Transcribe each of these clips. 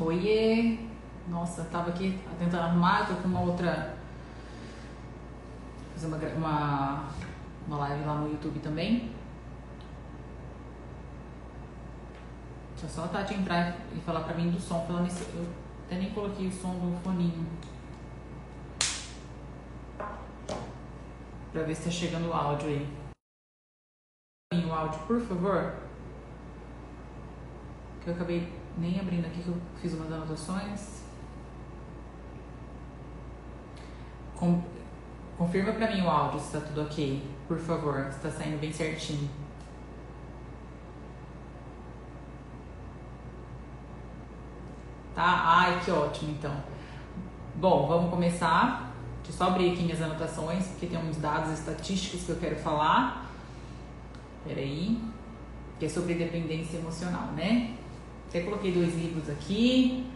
Oiê! Nossa, tava aqui tentando arrumar, tô com uma outra. Fazer uma, uma, uma live lá no YouTube também. Deixa só a Tati entrar e falar pra mim do som. Falando eu até nem coloquei o som do foninho. Pra ver se tá chegando o áudio aí. O áudio, por favor. Que eu acabei nem abrindo aqui que eu fiz umas anotações. Com, confirma pra mim o áudio se tá tudo ok, por favor, se tá saindo bem certinho. Tá? Ai, que ótimo então. Bom, vamos começar. Deixa eu só abrir aqui minhas anotações, porque tem uns dados estatísticos que eu quero falar. Peraí. Que é sobre dependência emocional, né? Até coloquei dois livros aqui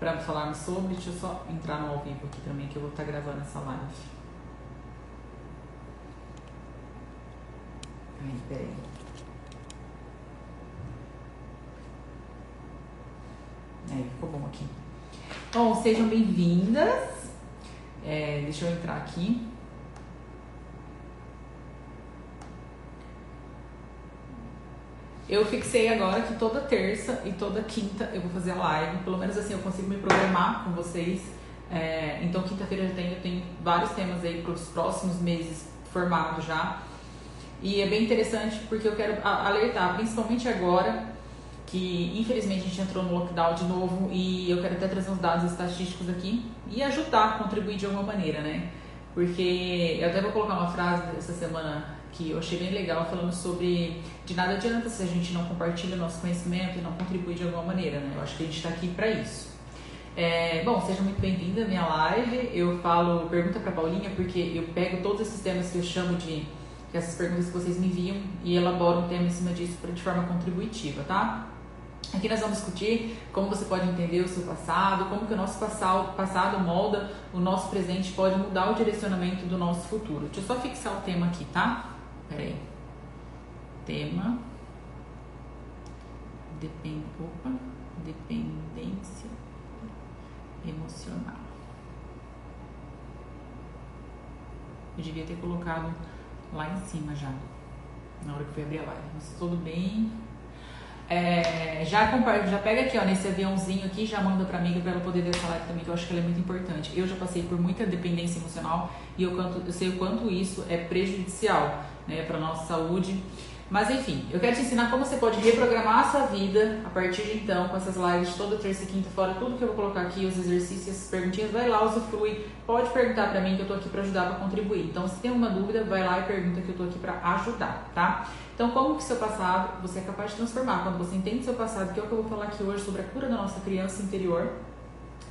para falarmos sobre. Deixa eu só entrar no ao vivo aqui também, que eu vou estar tá gravando essa live. Ai, peraí. Aí, ficou bom aqui. Bom, sejam bem-vindas. É, deixa eu entrar aqui. Eu fixei agora que toda terça e toda quinta eu vou fazer a live. Pelo menos assim eu consigo me programar com vocês. É, então quinta-feira eu tenho, eu tenho vários temas aí para os próximos meses formados já. E é bem interessante porque eu quero alertar, principalmente agora, que infelizmente a gente entrou no lockdown de novo e eu quero até trazer uns dados estatísticos aqui e ajudar, contribuir de alguma maneira, né? Porque eu até vou colocar uma frase essa semana que eu achei bem legal, falando sobre de nada adianta se a gente não compartilha o nosso conhecimento e não contribui de alguma maneira, né? Eu acho que a gente está aqui para isso. É, bom, seja muito bem-vinda à minha live. Eu falo, pergunta para Paulinha, porque eu pego todos esses temas que eu chamo de essas perguntas que vocês me enviam e elaboro um tema em cima disso de forma contributiva, tá? Aqui nós vamos discutir como você pode entender o seu passado, como que o nosso passado, passado molda o nosso presente, pode mudar o direcionamento do nosso futuro. Deixa eu só fixar o tema aqui, tá? Peraí. Tema. Depend, opa, dependência emocional. Eu devia ter colocado lá em cima já, na hora que eu fui abrir a live. Mas tudo bem. É, já, já pega aqui, ó, nesse aviãozinho aqui, já manda pra amiga pra ela poder ver essa live também, que eu acho que ela é muito importante. Eu já passei por muita dependência emocional e eu, eu sei o quanto isso é prejudicial né, para nossa saúde. Mas enfim, eu quero te ensinar como você pode reprogramar a sua vida a partir de então, com essas lives toda terça e quinta, fora tudo que eu vou colocar aqui, os exercícios, as perguntinhas, vai lá, usufrui, pode perguntar para mim que eu tô aqui para ajudar, para contribuir. Então, se tem uma dúvida, vai lá e pergunta que eu tô aqui para ajudar, tá? Então, como que seu passado você é capaz de transformar? Quando você entende seu passado, que é o que eu vou falar aqui hoje sobre a cura da nossa criança interior,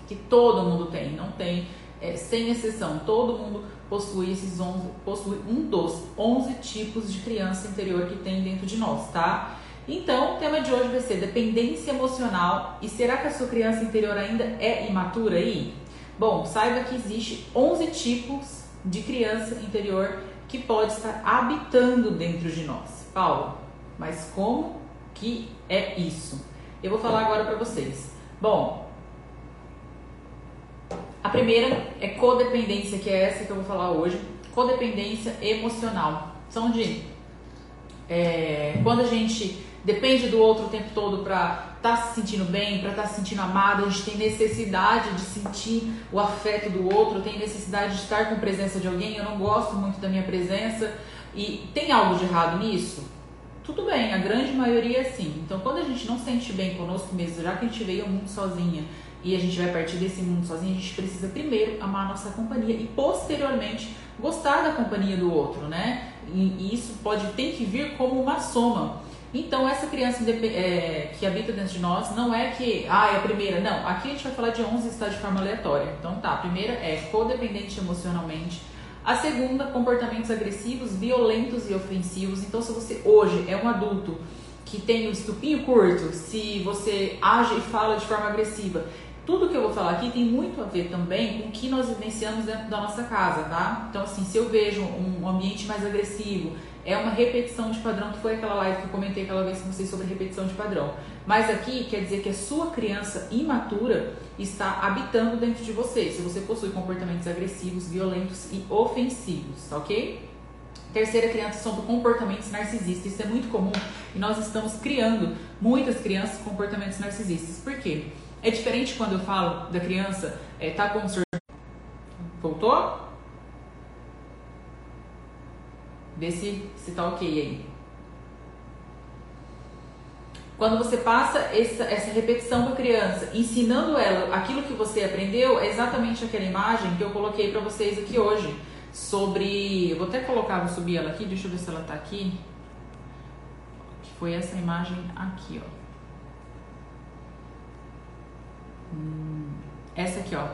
que todo mundo tem, não tem, é, sem exceção, todo mundo possui esses 11, possui um dos 11 tipos de criança interior que tem dentro de nós, tá? Então, o tema de hoje vai ser dependência emocional. E será que a sua criança interior ainda é imatura aí? Bom, saiba que existe 11 tipos de criança interior que pode estar habitando dentro de nós. Paulo, mas como que é isso? Eu vou falar agora para vocês. Bom, a primeira é codependência, que é essa que eu vou falar hoje. Codependência emocional. São de é, quando a gente depende do outro o tempo todo para estar tá se sentindo bem, para estar tá se sentindo amado, a gente tem necessidade de sentir o afeto do outro, tem necessidade de estar com a presença de alguém. Eu não gosto muito da minha presença e tem algo de errado nisso? Tudo bem, a grande maioria é sim. Então, quando a gente não se sente bem conosco mesmo, já que a gente veio ao mundo sozinha, e a gente vai partir desse mundo sozinho, a gente precisa primeiro amar a nossa companhia e posteriormente gostar da companhia do outro, né? E, isso pode tem que vir como uma soma. Então essa criança é, que habita dentro de nós não é que ah é a primeira, não. Aqui a gente vai falar de 11 está de forma aleatória. Então tá, a primeira é codependente emocionalmente. A segunda, comportamentos agressivos, violentos e ofensivos. Então se você hoje é um adulto que tem o estupinho curto, se você age e fala de forma agressiva, tudo que eu vou falar aqui tem muito a ver também com o que nós vivenciamos dentro da nossa casa, tá? Então, assim, se eu vejo um ambiente mais agressivo, é uma repetição de padrão, que foi aquela live que eu comentei aquela vez com vocês sobre repetição de padrão. Mas aqui quer dizer que a sua criança imatura está habitando dentro de você, se você possui comportamentos agressivos, violentos e ofensivos, tá ok? Terceira criança são comportamentos narcisistas. Isso é muito comum e nós estamos criando muitas crianças com comportamentos narcisistas. Por quê? É diferente quando eu falo da criança é, tá com um Voltou? Vê se, se tá ok aí. Quando você passa essa, essa repetição para a criança, ensinando ela aquilo que você aprendeu, é exatamente aquela imagem que eu coloquei para vocês aqui hoje. Sobre. Eu vou até colocar, vou subir ela aqui, deixa eu ver se ela tá aqui. Que foi essa imagem aqui, ó. Hum, essa aqui, ó.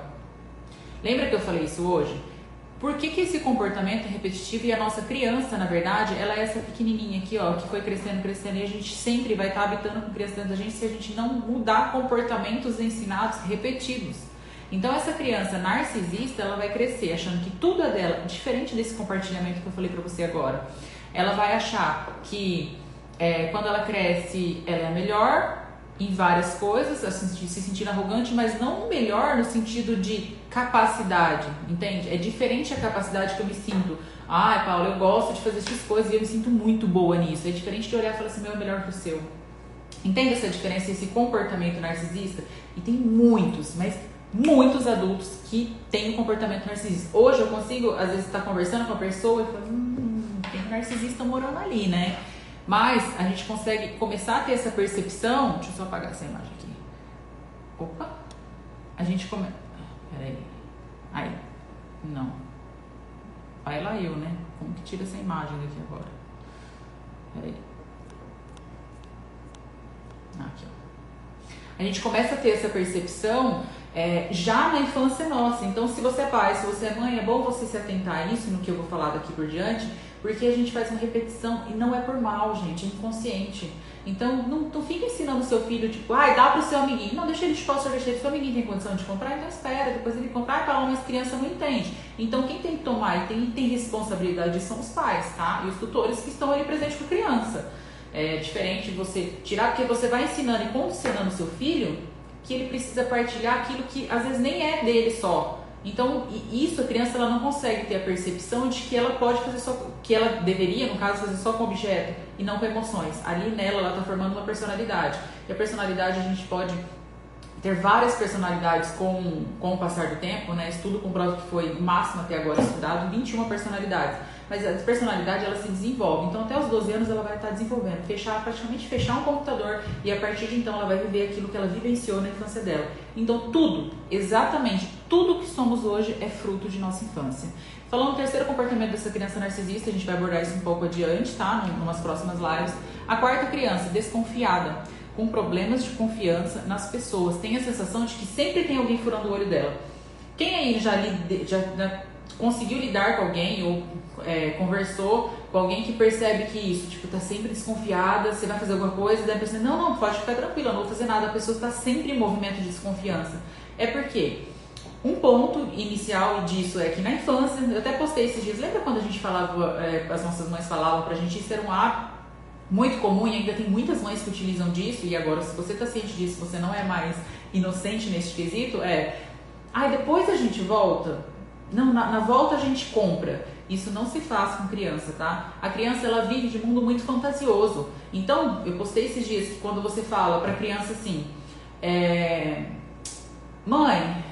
Lembra que eu falei isso hoje? Por que, que esse comportamento é repetitivo e a nossa criança, na verdade, ela é essa pequenininha aqui, ó, que foi crescendo, crescendo e a gente sempre vai estar tá habitando com criança dentro da gente se a gente não mudar comportamentos ensinados repetidos. Então essa criança narcisista, ela vai crescer achando que tudo é dela, diferente desse compartilhamento que eu falei para você agora. Ela vai achar que é, quando ela cresce, ela é melhor, em várias coisas, assim, se sentindo arrogante, mas não melhor no sentido de capacidade, entende? É diferente a capacidade que eu me sinto. Ai, Paulo, eu gosto de fazer essas coisas e eu me sinto muito boa nisso. É diferente de olhar e falar assim, meu é melhor que o seu. Entende essa diferença, esse comportamento narcisista? E tem muitos, mas muitos adultos que têm um comportamento narcisista. Hoje eu consigo, às vezes, estar conversando com a pessoa e falar, hum, tem um narcisista morando ali, né? Mas a gente consegue começar a ter essa percepção. Deixa eu só apagar essa imagem aqui. Opa! A gente começa. Peraí. Aí. Não. Vai lá eu, né? Como que tira essa imagem daqui agora? Peraí. Aqui, ó. A gente começa a ter essa percepção é, já na infância nossa. Então, se você é pai, se você é mãe, é bom você se atentar a isso no que eu vou falar daqui por diante porque a gente faz uma repetição e não é por mal, gente, é inconsciente. Então, não, não fica ensinando seu filho, tipo, ai, dá pro seu amiguinho. Não, deixa ele de o sorvete, seu amiguinho tem condição de comprar, então espera, depois ele comprar, para mas criança não entende. Então, quem tem que tomar e tem, tem responsabilidade são os pais, tá? E os tutores que estão ali presentes com a criança. É diferente você tirar, porque você vai ensinando e condicionando seu filho que ele precisa partilhar aquilo que às vezes nem é dele só. Então, isso a criança ela não consegue ter a percepção de que ela pode fazer só, que ela deveria, no caso, fazer só com objeto e não com emoções. Ali nela ela está formando uma personalidade. E a personalidade a gente pode ter várias personalidades com, com o passar do tempo, né? Estudo comprova que foi máximo até agora estudado, 21 personalidades mas a personalidade ela se desenvolve. Então até os 12 anos ela vai estar desenvolvendo, fechar praticamente fechar um computador e a partir de então ela vai viver aquilo que ela vivenciou na infância dela. Então tudo, exatamente tudo que somos hoje é fruto de nossa infância. Falando do terceiro comportamento dessa criança narcisista, a gente vai abordar isso um pouco adiante, tá? Em umas próximas lives. A quarta criança, desconfiada, com problemas de confiança nas pessoas, tem a sensação de que sempre tem alguém furando o olho dela. Quem aí já, já, já conseguiu lidar com alguém ou é, conversou com alguém que percebe que isso, tipo, tá sempre desconfiada, você vai fazer alguma coisa, daí a pessoa, não, não, pode ficar tranquila, não vou fazer nada, a pessoa está sempre em movimento de desconfiança. É porque um ponto inicial disso é que na infância, eu até postei esses dias, lembra quando a gente falava, é, as nossas mães falavam pra gente, isso era um hábito muito comum e ainda tem muitas mães que utilizam disso, e agora se você tá ciente disso, você não é mais inocente nesse quesito, é, ai, depois a gente volta, não, na, na, volta a gente compra. Isso não se faz com criança, tá? A criança ela vive de mundo muito fantasioso. Então, eu postei esses dias que quando você fala para a criança assim, é... mãe,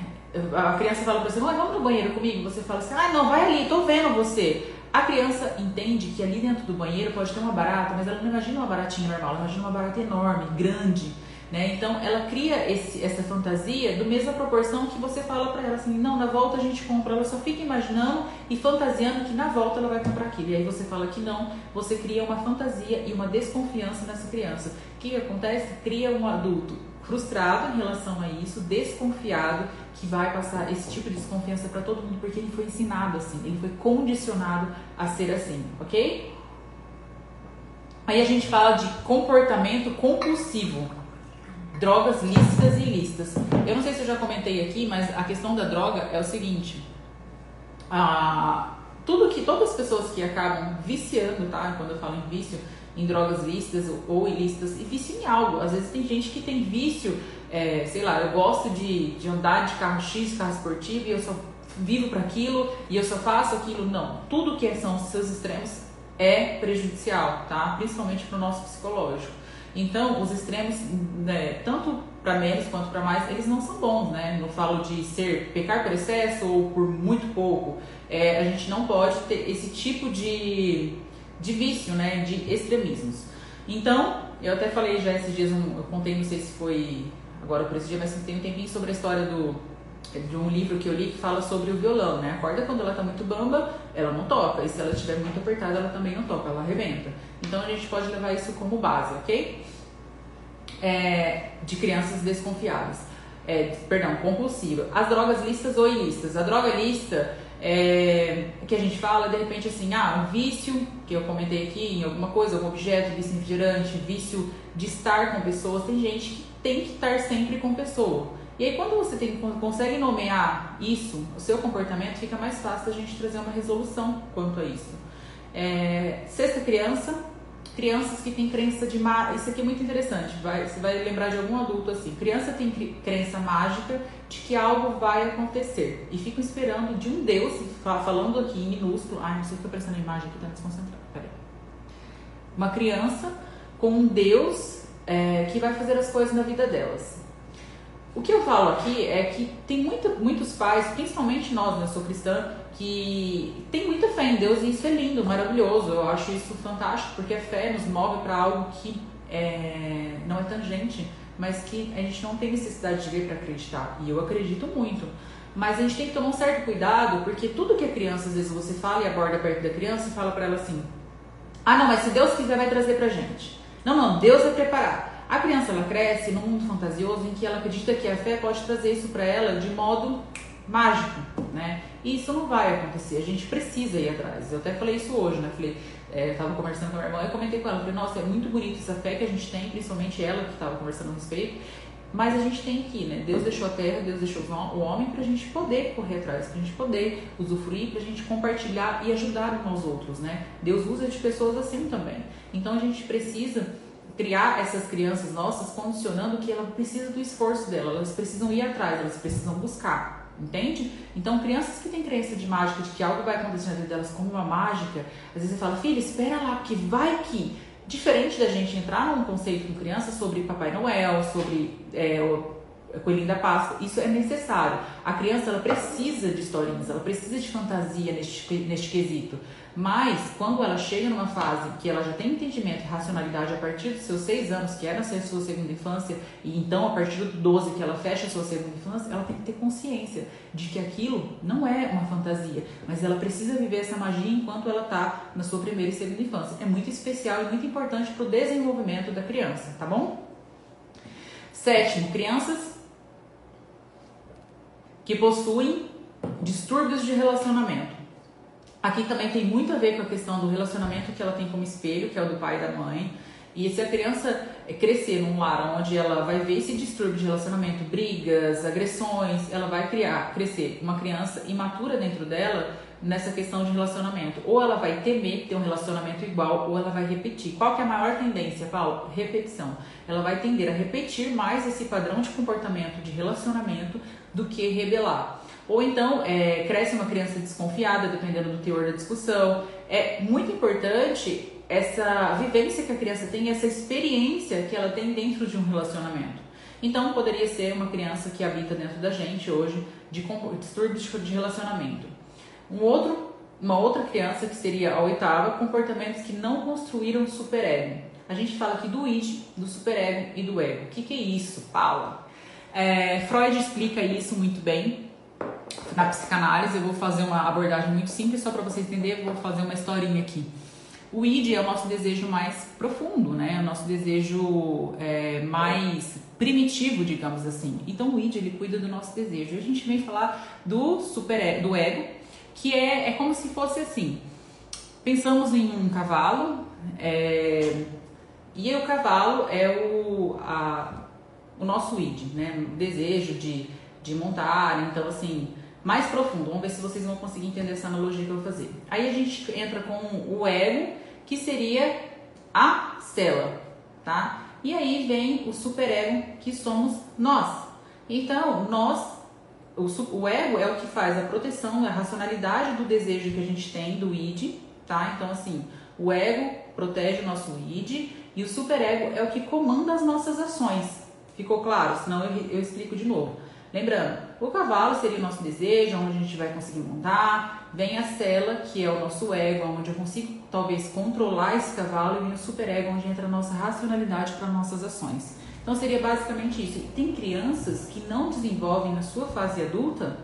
a criança fala para você, mãe, vamos no banheiro comigo? Você fala assim, ah, não, vai ali, tô vendo você. A criança entende que ali dentro do banheiro pode ter uma barata, mas ela não imagina uma baratinha normal, ela imagina uma barata enorme, grande né? Então ela cria esse, essa fantasia do mesma proporção que você fala para ela assim, não, na volta a gente compra, ela só fica imaginando e fantasiando que na volta ela vai comprar aquilo. E aí você fala que não, você cria uma fantasia e uma desconfiança nessa criança. O que acontece? Cria um adulto frustrado em relação a isso, desconfiado, que vai passar esse tipo de desconfiança para todo mundo porque ele foi ensinado assim, ele foi condicionado a ser assim, ok? Aí a gente fala de comportamento compulsivo drogas lícitas e ilícitas. Eu não sei se eu já comentei aqui, mas a questão da droga é o seguinte: a, tudo que todas as pessoas que acabam viciando, tá? Quando eu falo em vício, em drogas lícitas ou ilícitas, e vício em algo. Às vezes tem gente que tem vício, é, sei lá, eu gosto de, de andar de carro X, carro esportivo, e eu só vivo para aquilo, e eu só faço aquilo. Não, tudo que são seus extremos é prejudicial, tá? Principalmente para o nosso psicológico. Então, os extremos, né, tanto para menos quanto para mais, eles não são bons, né? Não falo de ser pecar por excesso ou por muito pouco. É, a gente não pode ter esse tipo de, de vício, né? De extremismos. Então, eu até falei já esses dias, eu contei, não sei se foi agora por esse dia, mas tem um tempinho sobre a história do de um livro que eu li que fala sobre o violão, né? A corda quando ela tá muito bamba, ela não toca, e se ela estiver muito apertada, ela também não toca, ela arrebenta. Então a gente pode levar isso como base, ok? É, de crianças desconfiáveis. É, perdão, compulsiva. As drogas listas ou ilícitas. A droga lista é, que a gente fala, de repente, assim, ah, um vício, que eu comentei aqui, em alguma coisa, algum objeto, vício refrigerante, vício de estar com pessoas. Tem gente que tem que estar sempre com pessoa. E aí, quando você tem, consegue nomear isso, o seu comportamento, fica mais fácil a gente trazer uma resolução quanto a isso. É, sexta criança, crianças que têm crença de má... Isso aqui é muito interessante, vai, você vai lembrar de algum adulto assim. Criança tem crença mágica de que algo vai acontecer e ficam esperando de um Deus, falando aqui em minúsculo. Ai, não sei se estou prestando a imagem aqui, tá desconcentrado. Peraí. Uma criança com um Deus é, que vai fazer as coisas na vida delas. O que eu falo aqui é que tem muito, muitos pais, principalmente nós, né, eu sou cristã, que tem muita fé em Deus e isso é lindo, maravilhoso. Eu acho isso fantástico, porque a fé nos move para algo que é, não é tangente, mas que a gente não tem necessidade de ver para acreditar. E eu acredito muito. Mas a gente tem que tomar um certo cuidado, porque tudo que a criança, às vezes você fala e aborda perto da criança e fala para ela assim: ah, não, mas se Deus quiser, vai trazer pra gente. Não, não, Deus vai preparar. A criança ela cresce num mundo fantasioso em que ela acredita que a fé pode trazer isso para ela de modo mágico, né? E isso não vai acontecer. A gente precisa ir atrás. Eu até falei isso hoje, né? Falei, é, eu tava conversando com a minha irmã, eu comentei com ela, falei, nossa, é muito bonito essa fé que a gente tem, principalmente ela que estava conversando a respeito. Mas a gente tem aqui, né? Deus deixou a terra, Deus deixou o homem para a gente poder correr atrás, para a gente poder usufruir, para a gente compartilhar e ajudar uns aos outros, né? Deus usa de pessoas assim também. Então a gente precisa criar essas crianças nossas condicionando que ela precisa do esforço dela, elas precisam ir atrás, elas precisam buscar, entende? Então, crianças que têm crença de mágica, de que algo vai acontecer na vida delas como uma mágica, às vezes você fala, filha, espera lá, porque vai que. Diferente da gente entrar num conceito com criança sobre Papai Noel, sobre é, Coelhinho da Páscoa, isso é necessário. A criança ela precisa de historinhas, ela precisa de fantasia neste, neste quesito. Mas quando ela chega numa fase que ela já tem entendimento e racionalidade a partir dos seus seis anos, que era a sua segunda infância, e então a partir dos 12 que ela fecha a sua segunda infância, ela tem que ter consciência de que aquilo não é uma fantasia, mas ela precisa viver essa magia enquanto ela está na sua primeira e segunda infância. É muito especial e muito importante para o desenvolvimento da criança, tá bom? Sétimo, crianças que possuem distúrbios de relacionamento. Aqui também tem muito a ver com a questão do relacionamento que ela tem como espelho, que é o do pai e da mãe. E se a criança crescer num lar onde ela vai ver esse distúrbio de relacionamento, brigas, agressões, ela vai criar, crescer uma criança imatura dentro dela nessa questão de relacionamento. Ou ela vai temer ter um relacionamento igual, ou ela vai repetir. Qual que é a maior tendência, Paulo? Repetição. Ela vai tender a repetir mais esse padrão de comportamento de relacionamento do que rebelar. Ou então é, cresce uma criança desconfiada, dependendo do teor da discussão. É muito importante essa vivência que a criança tem, essa experiência que ela tem dentro de um relacionamento. Então, poderia ser uma criança que habita dentro da gente hoje de distúrbios de relacionamento. Um outro, uma outra criança que seria a oitava, comportamentos que não construíram superego. A gente fala aqui do id, do superego e do ego. O que, que é isso, Paula? É, Freud explica isso muito bem na psicanálise. Eu vou fazer uma abordagem muito simples só para você entender. Vou fazer uma historinha aqui. O id é o nosso desejo mais profundo, né? É o nosso desejo é, mais primitivo, digamos assim. Então o id ele cuida do nosso desejo. A gente vem falar do super do ego, que é, é como se fosse assim. Pensamos em um cavalo, é, e o cavalo é o, a, o nosso id, né? O desejo de, de montar, então assim. mais profundo. Vamos ver se vocês vão conseguir entender essa analogia que eu vou fazer. Aí a gente entra com o ego, que seria a célula, tá? E aí vem o superego, que somos nós. Então, nós, o, o ego é o que faz a proteção, a racionalidade do desejo que a gente tem, do id, tá? Então, assim, o ego protege o nosso id e o superego é o que comanda as nossas ações. Ficou claro? Senão eu, eu explico de novo. Lembrando, o cavalo seria o nosso desejo, onde a gente vai conseguir montar. Vem a cela, que é o nosso ego, onde eu consigo talvez controlar esse cavalo. E vem o superego, onde entra a nossa racionalidade para nossas ações. Então seria basicamente isso. Tem crianças que não desenvolvem na sua fase adulta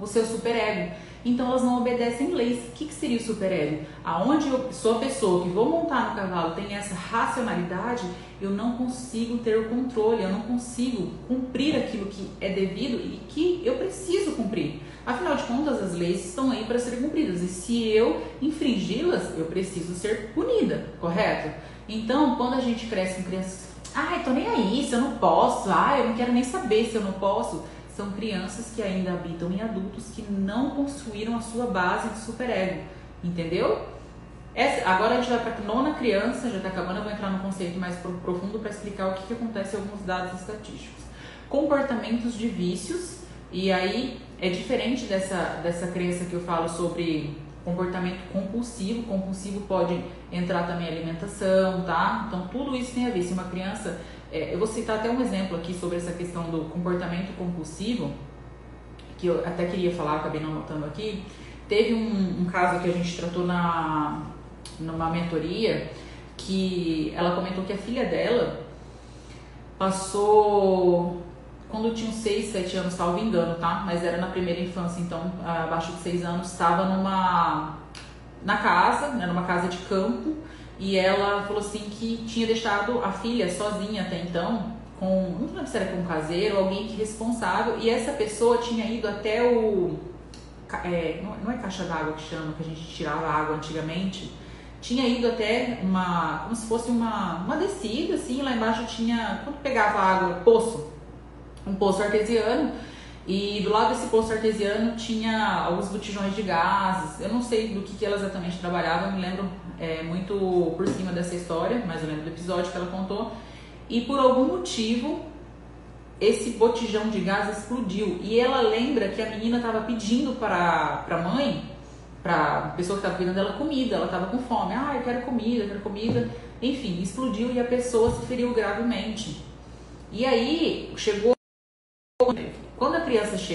o seu superego. Então elas não obedecem leis. O que, que seria o superego? Aonde eu sou a pessoa que vou montar no cavalo tem essa racionalidade, eu não consigo ter o controle, eu não consigo cumprir aquilo que é devido e que eu preciso cumprir. Afinal de contas, as leis estão aí para serem cumpridas e se eu infringi-las, eu preciso ser punida, correto? Então, quando a gente cresce com crianças, ai, tô nem aí, se eu não posso, ai, eu não quero nem saber se eu não posso são crianças que ainda habitam em adultos que não construíram a sua base de superego, entendeu? Essa, agora a gente vai para a nona criança, já está acabando, eu vou entrar no conceito mais profundo para explicar o que, que acontece em alguns dados estatísticos. Comportamentos de vícios, e aí é diferente dessa, dessa crença que eu falo sobre comportamento compulsivo. Compulsivo pode entrar também alimentação, tá? Então tudo isso tem a ver. Se uma criança é, eu vou citar até um exemplo aqui sobre essa questão do comportamento compulsivo, que eu até queria falar, acabei não anotando aqui. Teve um, um caso que a gente tratou na, numa mentoria que ela comentou que a filha dela passou quando tinha 6, 7 anos, salvo engano, tá? Mas era na primeira infância, então abaixo de 6 anos, estava numa na casa, né, numa casa de campo, e ela falou assim que tinha deixado a filha sozinha até então, com, não lembro se era com um caseiro, alguém que responsável, e essa pessoa tinha ido até o. É, não é caixa d'água que chama, que a gente tirava água antigamente. Tinha ido até uma. como se fosse uma, uma descida, assim, lá embaixo tinha. Quando pegava água, poço, um poço artesiano e do lado desse poço artesiano tinha alguns botijões de gases. Eu não sei do que, que ela exatamente trabalhava, me lembro é, muito por cima dessa história, mas eu lembro do episódio que ela contou. E por algum motivo, esse botijão de gás explodiu. E ela lembra que a menina estava pedindo para a mãe, para a pessoa que estava cuidando dela, comida. Ela estava com fome. Ah, eu quero comida, eu quero comida. Enfim, explodiu e a pessoa se feriu gravemente. E aí chegou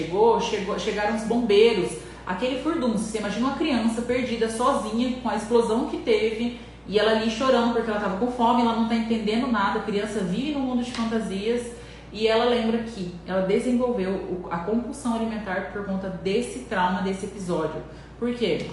chegou, chegou chegaram os bombeiros, aquele furdunço. Você imagina uma criança perdida sozinha com a explosão que teve e ela ali chorando porque ela estava com fome, ela não está entendendo nada. A criança vive num mundo de fantasias e ela lembra que ela desenvolveu a compulsão alimentar por conta desse trauma, desse episódio. Por quê?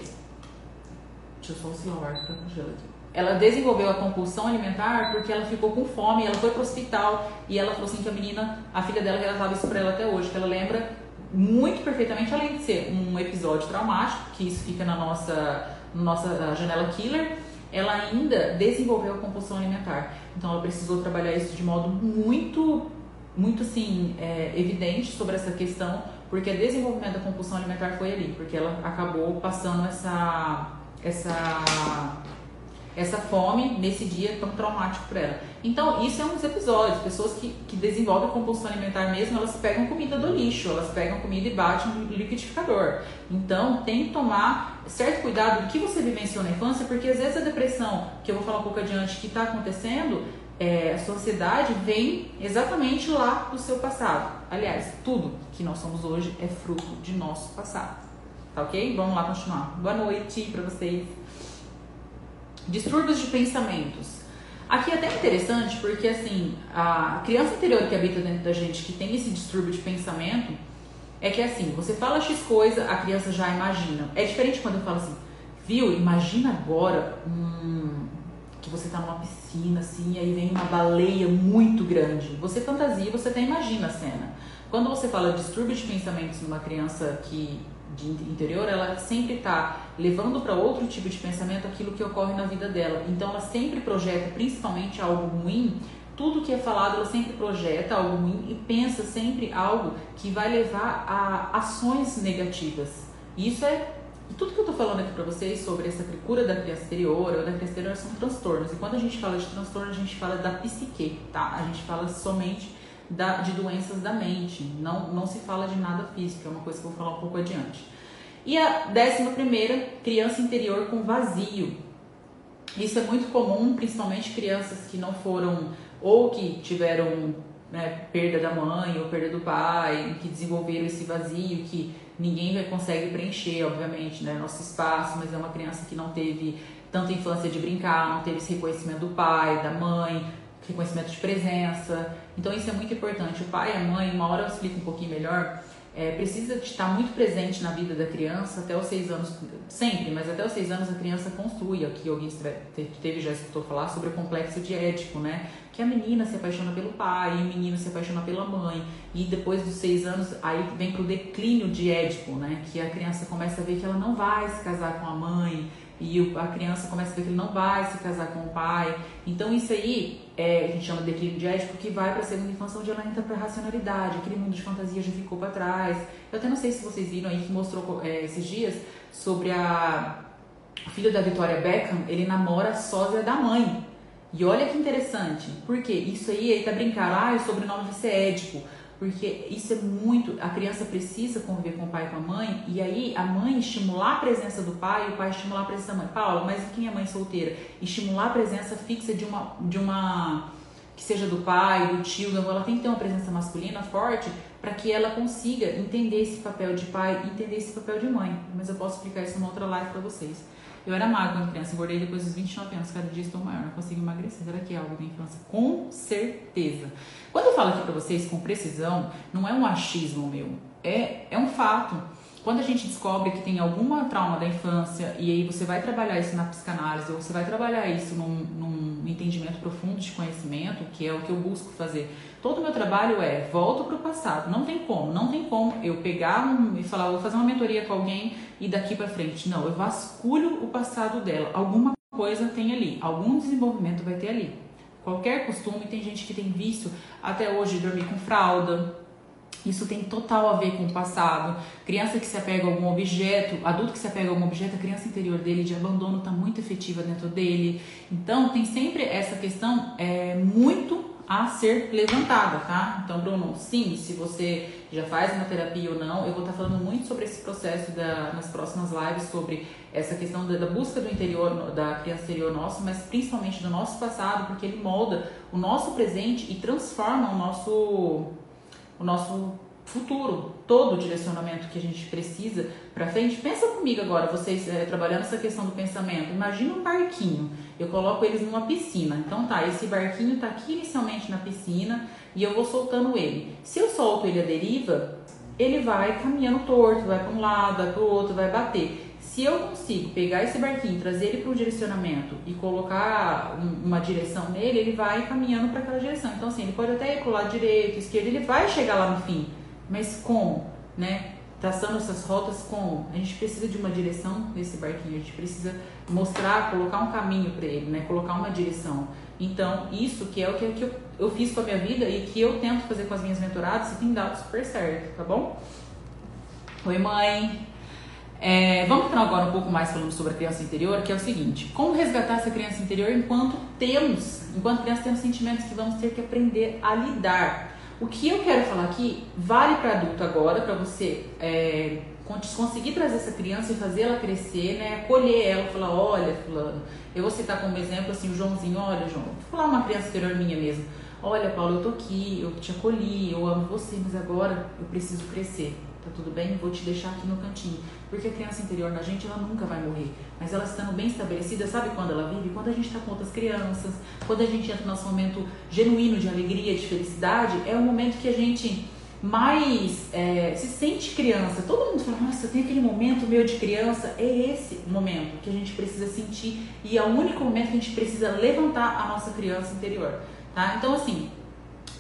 Deixa eu só o ar que tá aqui ela desenvolveu a compulsão alimentar porque ela ficou com fome, ela foi pro hospital e ela falou assim que a menina, a filha dela relatava isso pra ela até hoje, que ela lembra muito perfeitamente, além de ser um episódio traumático, que isso fica na nossa, nossa janela killer, ela ainda desenvolveu a compulsão alimentar. Então ela precisou trabalhar isso de modo muito, muito assim, é, evidente sobre essa questão, porque o desenvolvimento da compulsão alimentar foi ali, porque ela acabou passando essa, essa essa fome nesse dia tão traumático para ela. Então, isso é um dos episódios. Pessoas que, que desenvolvem compulsão alimentar mesmo, elas pegam comida do lixo, elas pegam comida e batem no liquidificador. Então, tem que tomar certo cuidado do que você vivenciou na infância, porque às vezes a depressão, que eu vou falar um pouco adiante, que está acontecendo, é, a sociedade vem exatamente lá do seu passado. Aliás, tudo que nós somos hoje é fruto de nosso passado. Tá ok? Vamos lá continuar. Boa noite para vocês. Distúrbios de pensamentos. Aqui é até interessante porque assim, a criança interior que habita dentro da gente que tem esse distúrbio de pensamento é que assim, você fala X coisa, a criança já imagina. É diferente quando eu falo assim, viu? Imagina agora hum, que você está numa piscina assim, e aí vem uma baleia muito grande. Você fantasia, você até imagina a cena. Quando você fala distúrbio de pensamentos numa criança que de interior, ela sempre está levando para outro tipo de pensamento aquilo que ocorre na vida dela. Então, ela sempre projeta, principalmente algo ruim, tudo que é falado, ela sempre projeta algo ruim e pensa sempre algo que vai levar a ações negativas. Isso é e tudo que eu tô falando aqui para vocês sobre essa cura da criança exterior ou da criança exterior são transtornos. E quando a gente fala de transtorno, a gente fala da psique, tá? A gente fala somente da, de doenças da mente. Não, não se fala de nada físico, é uma coisa que eu vou falar um pouco adiante. E a décima primeira, criança interior com vazio. Isso é muito comum, principalmente crianças que não foram ou que tiveram né, perda da mãe ou perda do pai, que desenvolveram esse vazio que ninguém consegue preencher, obviamente, né, nosso espaço, mas é uma criança que não teve tanta infância de brincar, não teve esse reconhecimento do pai, da mãe, reconhecimento de presença. Então isso é muito importante. O pai e a mãe, uma hora eu explico um pouquinho melhor, é, precisa estar muito presente na vida da criança até os seis anos, sempre, mas até os seis anos a criança construi. Aqui alguém teve já escutou falar sobre o complexo de Édipo, né? Que a menina se apaixona pelo pai, e o menino se apaixona pela mãe, e depois dos seis anos aí vem pro declínio de Édipo, né? Que a criança começa a ver que ela não vai se casar com a mãe, e a criança começa a ver que ele não vai se casar com o pai. Então isso aí é, a gente chama de declínio de ético, que vai para a segunda infância onde ela entra para a racionalidade, aquele mundo de fantasia já ficou para trás. Eu até não sei se vocês viram aí que mostrou é, esses dias sobre a o filho da Victoria Beckham, ele namora a sósia da mãe. E olha que interessante, porque isso aí ele tá brincando, ah, o sobrenome vai ser ético porque isso é muito. A criança precisa conviver com o pai e com a mãe, e aí a mãe estimular a presença do pai e o pai estimular a presença da mãe. Paulo, mas quem é mãe solteira? Estimular a presença fixa de uma. De uma que seja do pai, do tio, ela tem que ter uma presença masculina forte para que ela consiga entender esse papel de pai entender esse papel de mãe. Mas eu posso explicar isso numa outra live para vocês. Eu era magra quando criança, engordei depois dos 29 anos, cada dia estou maior, não consigo emagrecer. Será que é algo da infância? Com certeza. Quando eu falo aqui para vocês com precisão, não é um achismo meu, é, é um fato. Quando a gente descobre que tem alguma trauma da infância e aí você vai trabalhar isso na psicanálise ou você vai trabalhar isso num, num entendimento profundo de conhecimento, que é o que eu busco fazer. Todo o meu trabalho é volto para o passado. Não tem como, não tem como eu pegar um, e falar, vou fazer uma mentoria com alguém e daqui para frente. Não, eu vasculho o passado dela. Alguma coisa tem ali, algum desenvolvimento vai ter ali. Qualquer costume, tem gente que tem vício até hoje dormir com fralda, isso tem total a ver com o passado. Criança que se apega a algum objeto, adulto que se apega a algum objeto, a criança interior dele de abandono está muito efetiva dentro dele. Então, tem sempre essa questão é, muito a ser levantada, tá? Então, Bruno, sim, se você já faz uma terapia ou não, eu vou estar falando muito sobre esse processo da, nas próximas lives, sobre essa questão da, da, busca do interior, da criança interior nosso, mas principalmente do nosso passado, porque ele molda o nosso presente e transforma o nosso, o nosso futuro, todo o direcionamento que a gente precisa para frente. Pensa comigo agora, vocês é, trabalhando essa questão do pensamento. Imagina um barquinho. Eu coloco eles numa piscina. Então tá, esse barquinho tá aqui inicialmente na piscina e eu vou soltando ele. Se eu solto ele à deriva, ele vai caminhando torto, vai para um lado, vai para o outro, vai bater. Se eu consigo pegar esse barquinho, trazer ele para um direcionamento e colocar uma direção nele, ele vai caminhando para aquela direção. Então, assim, ele pode até ir para o lado direito, esquerdo, ele vai chegar lá no fim. Mas como, né? Traçando essas rotas como? A gente precisa de uma direção nesse barquinho, a gente precisa mostrar, colocar um caminho para ele, né? Colocar uma direção. Então, isso que é o que eu, eu fiz com a minha vida e que eu tento fazer com as minhas mentoradas e tem dado super certo, tá bom? Oi, mãe! É, vamos entrar agora um pouco mais falando sobre a criança interior, que é o seguinte: como resgatar essa criança interior enquanto temos, enquanto criança temos sentimentos que vamos ter que aprender a lidar. O que eu quero falar aqui vale para adulto agora, para você é, conseguir trazer essa criança e fazer ela crescer, né? Acolher ela, falar, olha, fulano, eu vou citar como exemplo assim o Joãozinho, olha, João, vou falar uma criança interior minha mesmo. Olha, Paulo, eu tô aqui, eu te acolhi, eu amo você, mas agora eu preciso crescer. Tá tudo bem? Vou te deixar aqui no cantinho. Porque a criança interior na gente, ela nunca vai morrer. Mas ela estando bem estabelecida, sabe quando ela vive? Quando a gente está com outras crianças, quando a gente entra no nosso momento genuíno de alegria, de felicidade, é o momento que a gente mais é, se sente criança. Todo mundo fala, nossa, tem aquele momento meu de criança. É esse momento que a gente precisa sentir e é o único momento que a gente precisa levantar a nossa criança interior. Tá? Então, assim,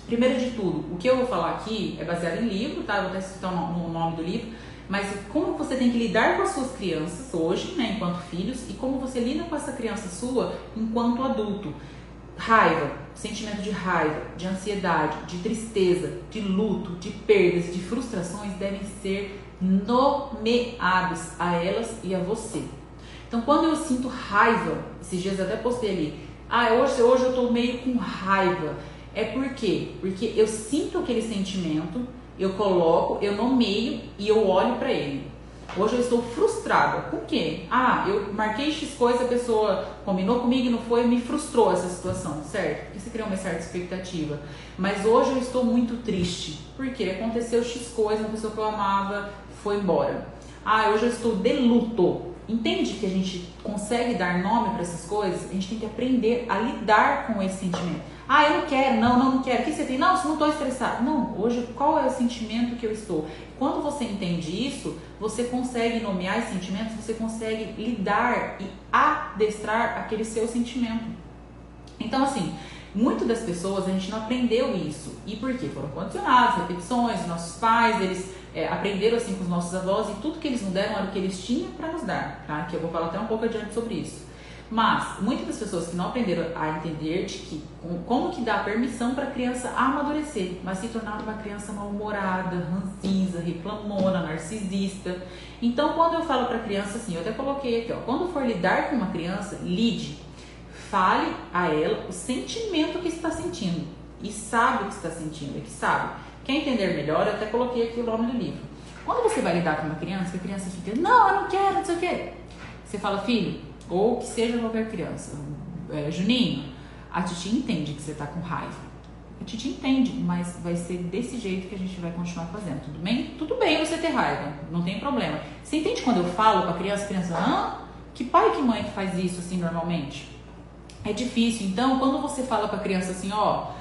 primeiro de tudo, o que eu vou falar aqui é baseado em livro, tá? Eu vou até citar o nome do livro mas como você tem que lidar com as suas crianças hoje, né, enquanto filhos, e como você lida com essa criança sua enquanto adulto. Raiva. sentimento de raiva, de ansiedade, de tristeza, de luto, de perdas, de frustrações devem ser nomeados a elas e a você. Então, quando eu sinto raiva, esses dias até postei ali, ah, hoje, hoje eu tô meio com raiva. É por quê? Porque eu sinto aquele sentimento, eu coloco, eu nomeio e eu olho para ele. Hoje eu estou frustrada. Com quê? Ah, eu marquei X coisa, a pessoa combinou comigo e não foi, me frustrou essa situação, certo? Porque você criou uma certa expectativa. Mas hoje eu estou muito triste. Porque aconteceu X coisa, uma pessoa que eu amava foi embora. Ah, hoje eu estou de luto. Entende que a gente consegue dar nome para essas coisas? A gente tem que aprender a lidar com esse sentimento. Ah, eu não quero, não, não, não quero. O que você tem? Não, não estou estressado. Não, hoje qual é o sentimento que eu estou? Quando você entende isso, você consegue nomear esses sentimentos, você consegue lidar e adestrar aquele seu sentimento. Então, assim, muitas das pessoas a gente não aprendeu isso. E por quê? Foram condicionados, repetições, nossos pais, eles é, aprenderam assim com os nossos avós e tudo que eles nos deram era o que eles tinham para nos dar, tá? Que eu vou falar até um pouco adiante sobre isso. Mas muitas das pessoas que não aprenderam a entender de que como que dá permissão para a criança amadurecer, mas se tornar uma criança mal-humorada, ranzinza, reclamona, narcisista. Então, quando eu falo para a criança assim, eu até coloquei aqui, ó, quando for lidar com uma criança, lide, fale a ela o sentimento que está sentindo e sabe o que está sentindo, é que sabe. Quer entender melhor? Eu até coloquei aqui o nome do livro. Quando você vai lidar com uma criança, que a criança fica, não, eu não quero, não sei o quê. Você fala, filho, ou que seja qualquer criança, é, Juninho, a Titi entende que você está com raiva. A Titi entende, mas vai ser desse jeito que a gente vai continuar fazendo, tudo bem? Tudo bem você ter raiva, não tem problema. Você entende quando eu falo com a criança, a criança, ah, que pai que mãe que faz isso assim normalmente? É difícil. Então, quando você fala com a criança assim, ó,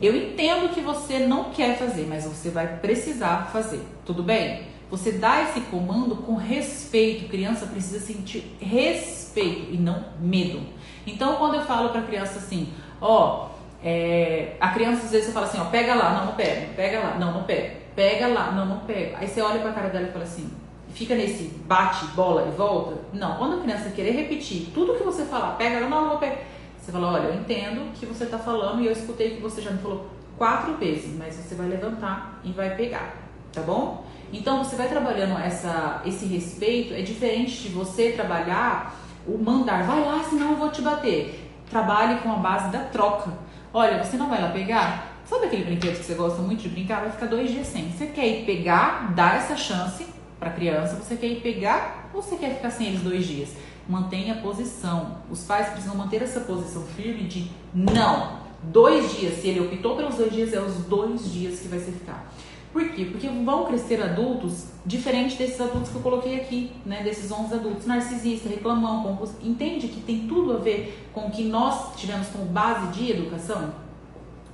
eu entendo que você não quer fazer, mas você vai precisar fazer. Tudo bem? Você dá esse comando com respeito. Criança precisa sentir respeito e não medo. Então, quando eu falo para criança assim, ó, é, a criança às vezes você fala assim, ó, pega lá, não, não pega, pega lá, não, não pega, pega lá, não, não pega. Aí você olha para a cara dela e fala assim, fica nesse bate, bola e volta. Não, quando a criança querer repetir tudo que você falar, pega lá, não, não, pega você fala, olha, eu entendo que você está falando e eu escutei que você já me falou quatro vezes, mas você vai levantar e vai pegar, tá bom? Então você vai trabalhando essa, esse respeito, é diferente de você trabalhar o mandar, vai lá, senão eu vou te bater. Trabalhe com a base da troca. Olha, você não vai lá pegar? Sabe aquele brinquedo que você gosta muito de brincar? Vai ficar dois dias sem. Você quer ir pegar, dar essa chance para criança? Você quer ir pegar ou você quer ficar sem eles dois dias? Mantenha a posição. Os pais precisam manter essa posição firme de não. Dois dias, se ele optou pelos dois dias, é os dois dias que vai se ficar. Por quê? Porque vão crescer adultos diferente desses adultos que eu coloquei aqui, né? Desses 11 adultos, narcisista, reclamão, compulso. Entende que tem tudo a ver com o que nós tivemos como base de educação?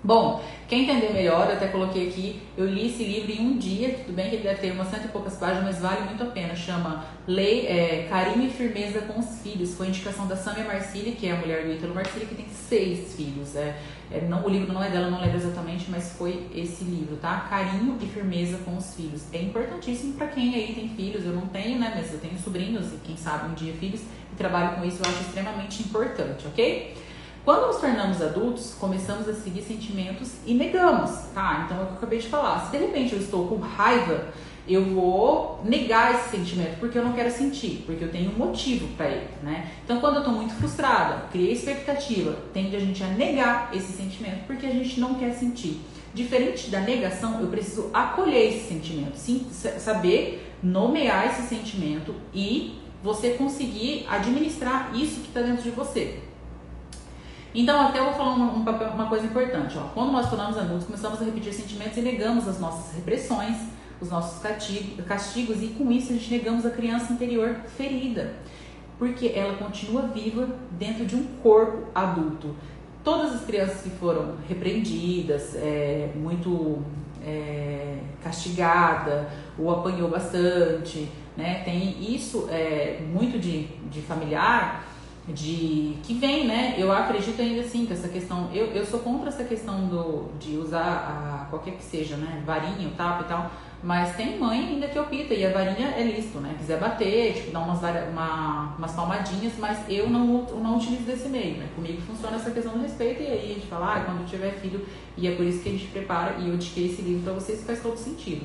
Bom, quem entender melhor, eu até coloquei aqui, eu li esse livro em um dia, tudo bem que ele deve ter umas cento e poucas páginas, mas vale muito a pena. Chama Lei, é, Carinho e Firmeza com os Filhos. Foi indicação da Samia Marcilli, que é a mulher do Ítalo Marcilli, que tem seis filhos. É, é, não, o livro não é dela, não lembro exatamente, mas foi esse livro, tá? Carinho e Firmeza com os Filhos. É importantíssimo para quem aí tem filhos, eu não tenho, né? Mas eu tenho sobrinhos e quem sabe um dia filhos, e trabalho com isso, eu acho extremamente importante, ok? Quando nos tornamos adultos, começamos a seguir sentimentos e negamos, tá? Então é o que eu acabei de falar. Se de repente eu estou com raiva, eu vou negar esse sentimento porque eu não quero sentir, porque eu tenho um motivo para ele, né? Então quando eu estou muito frustrada, criei expectativa, tende a gente a negar esse sentimento porque a gente não quer sentir. Diferente da negação, eu preciso acolher esse sentimento, sim, saber nomear esse sentimento e você conseguir administrar isso que está dentro de você. Então, até eu vou falar uma, uma coisa importante. Ó. Quando nós tornamos adultos, começamos a repetir sentimentos e negamos as nossas repressões, os nossos castigos, e com isso a gente negamos a criança interior ferida, porque ela continua viva dentro de um corpo adulto. Todas as crianças que foram repreendidas, é, muito é, castigada ou apanhou bastante, né? Tem isso é, muito de, de familiar de que vem, né? Eu acredito ainda assim que essa questão, eu, eu sou contra essa questão do, de usar a, qualquer que seja, né? Varinha, o tapa e tal, mas tem mãe ainda que opta e a varinha é listo, né? Quiser bater, tipo, dar umas, uma, umas palmadinhas, mas eu não, não utilizo desse meio, né? Comigo funciona essa questão do respeito e aí a gente fala, ah, quando tiver filho, e é por isso que a gente prepara e eu indiquei esse livro para vocês, faz todo sentido.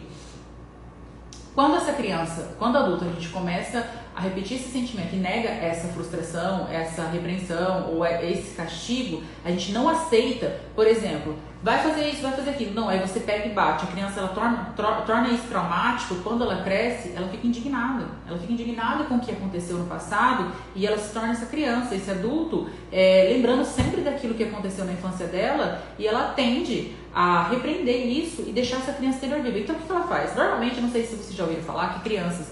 Quando essa criança, quando adulto, a gente começa a repetir esse sentimento e nega essa frustração, essa repreensão ou é esse castigo, a gente não aceita, por exemplo, vai fazer isso, vai fazer aquilo. Não, aí você pega e bate. A criança ela torna, torna isso traumático, quando ela cresce, ela fica indignada. Ela fica indignada com o que aconteceu no passado e ela se torna essa criança, esse adulto, é, lembrando sempre daquilo que aconteceu na infância dela e ela tende a repreender isso e deixar essa criança interior viva. Então o que ela faz? Normalmente, não sei se vocês já ouviram falar que crianças,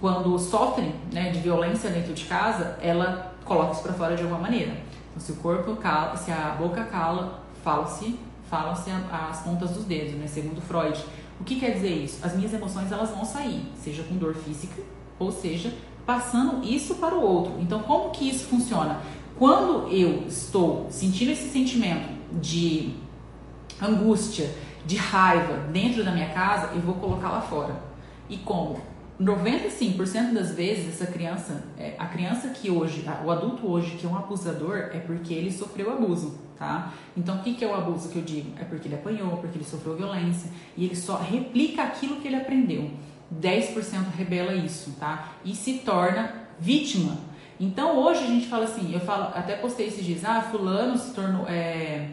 quando sofrem né, de violência dentro de casa, ela coloca isso para fora de alguma maneira. Então, se o corpo cala, se a boca cala, fala-se falam-se as pontas dos dedos, né? Segundo Freud. O que quer dizer isso? As minhas emoções elas vão sair, seja com dor física, ou seja, passando isso para o outro. Então, como que isso funciona? Quando eu estou sentindo esse sentimento de angústia, de raiva dentro da minha casa, eu vou colocar lá fora. E como? 95% das vezes essa criança, é, a criança que hoje, o adulto hoje que é um abusador é porque ele sofreu abuso, tá? Então o que, que é o abuso que eu digo? É porque ele apanhou, porque ele sofreu violência e ele só replica aquilo que ele aprendeu. 10% rebela isso, tá? E se torna vítima. Então hoje a gente fala assim, eu falo, até postei esses dias, ah, fulano se tornou, é,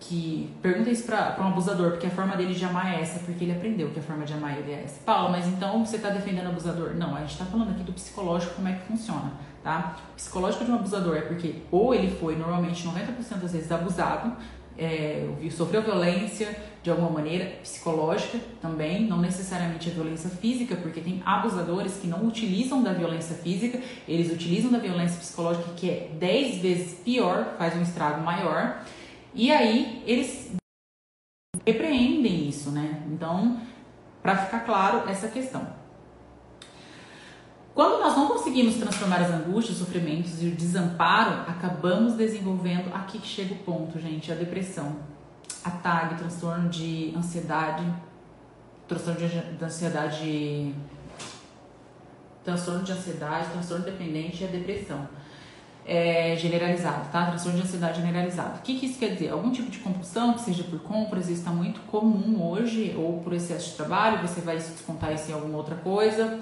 que pergunta isso para um abusador, porque a forma dele de amar é essa, porque ele aprendeu que a forma de amar ele é essa. Paulo, mas então você está defendendo o abusador? Não, a gente está falando aqui do psicológico, como é que funciona, tá? O psicológico de um abusador é porque ou ele foi, normalmente 90% das vezes, abusado, é, sofreu violência de alguma maneira, psicológica também, não necessariamente a violência física, porque tem abusadores que não utilizam da violência física, eles utilizam da violência psicológica, que é 10 vezes pior, faz um estrago maior. E aí eles repreendem isso, né? Então, para ficar claro essa questão. Quando nós não conseguimos transformar as angústias, os sofrimentos e o desamparo, acabamos desenvolvendo aqui que chega o ponto, gente, a depressão, a TAG, transtorno de ansiedade, transtorno de ansiedade, transtorno de ansiedade, transtorno dependente e a depressão é, generalizado, tá? Transtorno de ansiedade generalizado. O que, que isso quer dizer? Algum tipo de compulsão, que seja por compras, isso está muito comum hoje, ou por excesso de trabalho, você vai descontar isso em alguma outra coisa.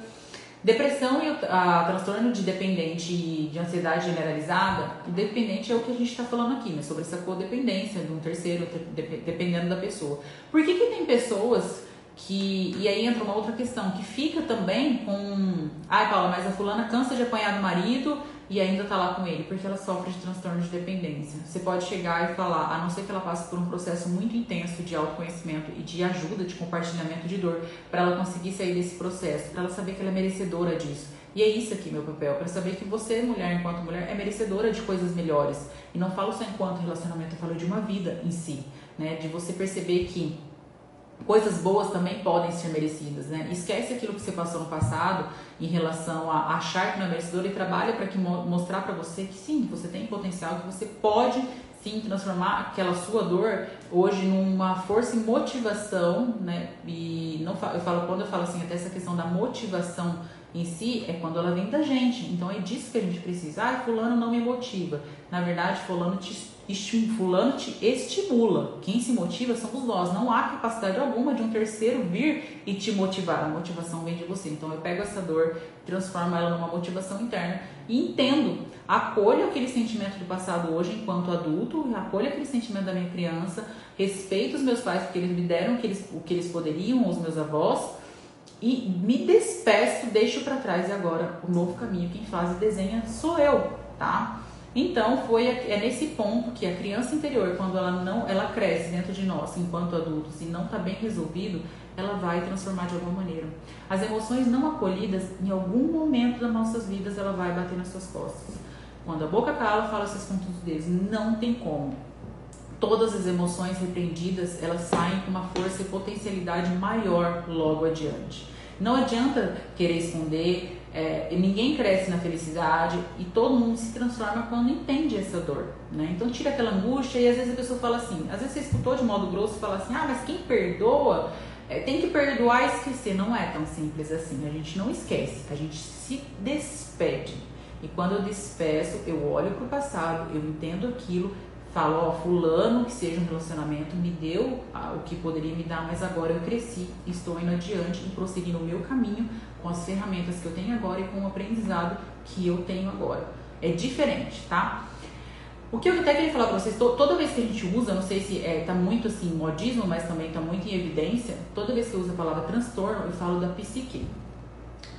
Depressão e a transtorno de dependente e de ansiedade generalizada, o dependente é o que a gente está falando aqui, né? Sobre essa codependência de um terceiro, dependendo da pessoa. Por que, que tem pessoas que. E aí entra uma outra questão, que fica também com. Ai, Paula, mas a fulana cansa de apanhar do marido e ainda tá lá com ele, porque ela sofre de transtorno de dependência. Você pode chegar e falar, a não ser que ela passe por um processo muito intenso de autoconhecimento e de ajuda, de compartilhamento de dor, para ela conseguir sair desse processo, para ela saber que ela é merecedora disso. E é isso aqui meu papel, para saber que você, mulher, enquanto mulher, é merecedora de coisas melhores. E não falo só enquanto relacionamento, eu falo de uma vida em si, né? De você perceber que coisas boas também podem ser merecidas, né? Esquece aquilo que você passou no passado em relação a achar que não é merecedor e trabalha para que mostrar para você que sim, você tem potencial, que você pode sim transformar aquela sua dor hoje numa força e motivação, né? E não eu falo quando eu falo assim até essa questão da motivação em si é quando ela vem da gente. Então é disso que a gente precisa. Ah, fulano não me motiva. Na verdade, fulano te fulano te estimula. Quem se motiva somos nós. Não há capacidade alguma de um terceiro vir e te motivar. A motivação vem de você. Então eu pego essa dor, transformo ela numa motivação interna e entendo. Acolho aquele sentimento do passado hoje enquanto adulto, acolho aquele sentimento da minha criança, respeito os meus pais porque eles me deram o que eles, o que eles poderiam, os meus avós, e me despeço, deixo para trás e agora o novo caminho quem faz e desenha sou eu, tá? Então foi é nesse ponto que a criança interior, quando ela não, ela cresce dentro de nós enquanto adultos e não está bem resolvido, ela vai transformar de alguma maneira. As emoções não acolhidas, em algum momento das nossas vidas, ela vai bater nas suas costas. Quando a boca cala, fala seus pontos dedos. Não tem como. Todas as emoções repreendidas, elas saem com uma força e potencialidade maior logo adiante. Não adianta querer esconder, é, ninguém cresce na felicidade e todo mundo se transforma quando entende essa dor, né? Então tira aquela angústia e às vezes a pessoa fala assim, às vezes você escutou de modo grosso e fala assim, ah, mas quem perdoa é, tem que perdoar e esquecer. Não é tão simples assim. A gente não esquece, a gente se despede. E quando eu despeço, eu olho para o passado, eu entendo aquilo, falo, ó, fulano que seja um relacionamento me deu ah, o que poderia me dar, mas agora eu cresci, estou indo adiante e prossegui no meu caminho com as ferramentas que eu tenho agora e com o aprendizado que eu tenho agora. É diferente, tá? O que eu até queria falar pra vocês, toda vez que a gente usa, não sei se é, tá muito assim, modismo, mas também tá muito em evidência, toda vez que eu uso a palavra transtorno, eu falo da psique.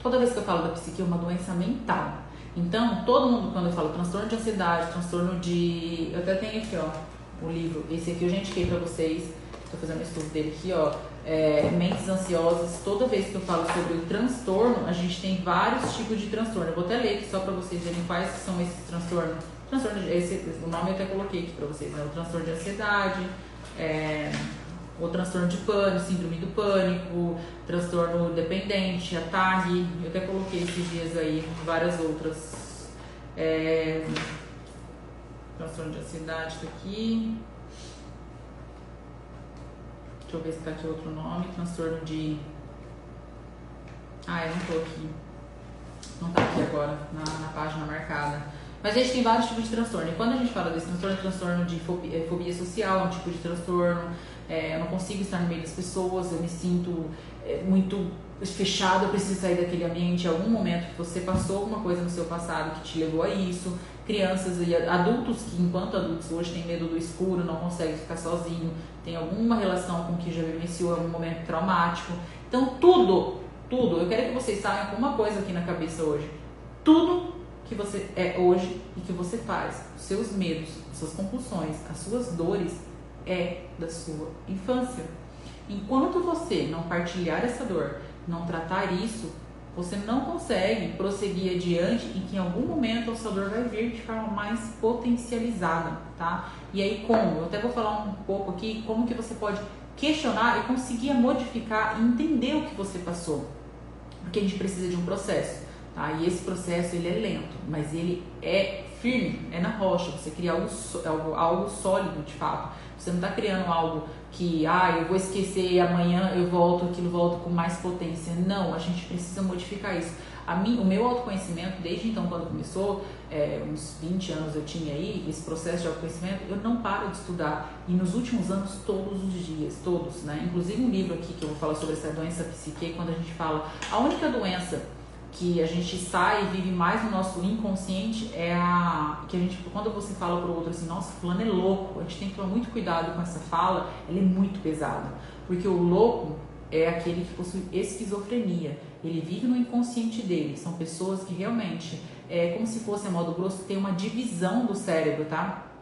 Toda vez que eu falo da psique, é uma doença mental. Então, todo mundo, quando eu falo transtorno de ansiedade, transtorno de. Eu até tenho aqui, ó, o livro. Esse aqui eu já indiquei pra vocês. Tô fazendo um estudo dele aqui, ó. É, mentes ansiosas. Toda vez que eu falo sobre o transtorno, a gente tem vários tipos de transtorno. Eu vou até ler aqui só pra vocês verem quais são esses transtornos. Transtorno de, esse, o nome eu até coloquei aqui pra vocês, né? O transtorno de ansiedade. É, o transtorno de pânico, síndrome do pânico, transtorno dependente, ATAG, eu até coloquei esses dias aí várias outras. É, transtorno de ansiedade tá aqui. Deixa eu ver se tá aqui outro nome. Transtorno de. Ah, eu não tô aqui. Não tá aqui agora, na, na página marcada. Mas a gente tem vários tipos de transtorno. E quando a gente fala desse transtorno, é transtorno de fobia, é, fobia social, é um tipo de transtorno é, eu não consigo estar no meio das pessoas, eu me sinto é, muito fechado, eu preciso sair daquele ambiente. Algum momento que você passou alguma coisa no seu passado que te levou a isso. Crianças e adultos que, enquanto adultos, hoje têm medo do escuro, não conseguem ficar sozinho, tem alguma relação com o que já vivenciou algum momento traumático. Então, tudo, tudo, eu quero que vocês saibam com uma coisa aqui na cabeça hoje. Tudo que você é hoje e que você faz, os seus medos, suas compulsões, as suas dores, é da sua infância. Enquanto você não partilhar essa dor, não tratar isso, você não consegue prosseguir adiante e que em algum momento a sua dor vai vir de forma mais potencializada, tá? E aí como? Eu até vou falar um pouco aqui como que você pode questionar e conseguir modificar e entender o que você passou. Porque a gente precisa de um processo, tá? E esse processo ele é lento, mas ele é firme, é na rocha, você cria algo, algo, algo sólido de fato. Você não está criando algo que, ah, eu vou esquecer amanhã eu volto, aquilo volta com mais potência. Não, a gente precisa modificar isso. A mim, o meu autoconhecimento, desde então, quando começou, é, uns 20 anos eu tinha aí, esse processo de autoconhecimento, eu não paro de estudar. E nos últimos anos, todos os dias, todos, né? Inclusive um livro aqui que eu vou falar sobre essa doença psique, quando a gente fala, a única doença que a gente sai e vive mais no nosso inconsciente é a que a gente quando você fala para o outro assim, nossa, fulano é louco, a gente tem que tomar muito cuidado com essa fala, ela é muito pesada, porque o louco é aquele que possui esquizofrenia, ele vive no inconsciente dele, são pessoas que realmente é como se fosse a modo grosso tem uma divisão do cérebro, tá?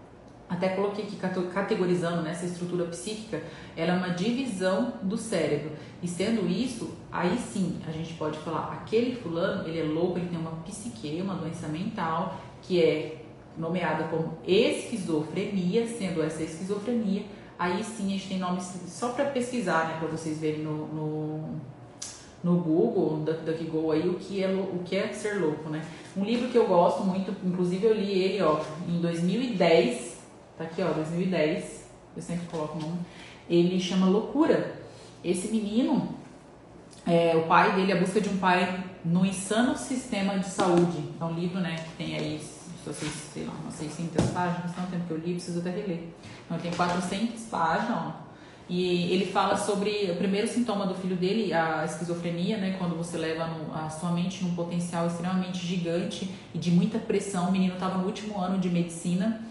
Até coloquei aqui categorizando nessa né, estrutura psíquica, ela é uma divisão do cérebro. E sendo isso, aí sim a gente pode falar, aquele fulano, ele é louco, ele tem uma psique, uma doença mental, que é nomeada como esquizofrenia, sendo essa esquizofrenia, aí sim a gente tem nomes só para pesquisar, né, para vocês verem no, no, no Google, no DuckDuckGo aí, o que, é, o que é ser louco, né. Um livro que eu gosto muito, inclusive eu li ele, ó, em 2010, Tá aqui, ó, 2010. Eu sempre coloco o nome. Ele chama Loucura. Esse menino, é, o pai dele, A Busca de um Pai no Insano Sistema de Saúde. É um livro, né, que tem aí, vocês, sei lá, umas 600 páginas, tanto tempo que eu li, preciso até reler. Então, tem 400 páginas, ó. E ele fala sobre o primeiro sintoma do filho dele, a esquizofrenia, né? Quando você leva a sua mente num potencial extremamente gigante e de muita pressão. O menino estava no último ano de medicina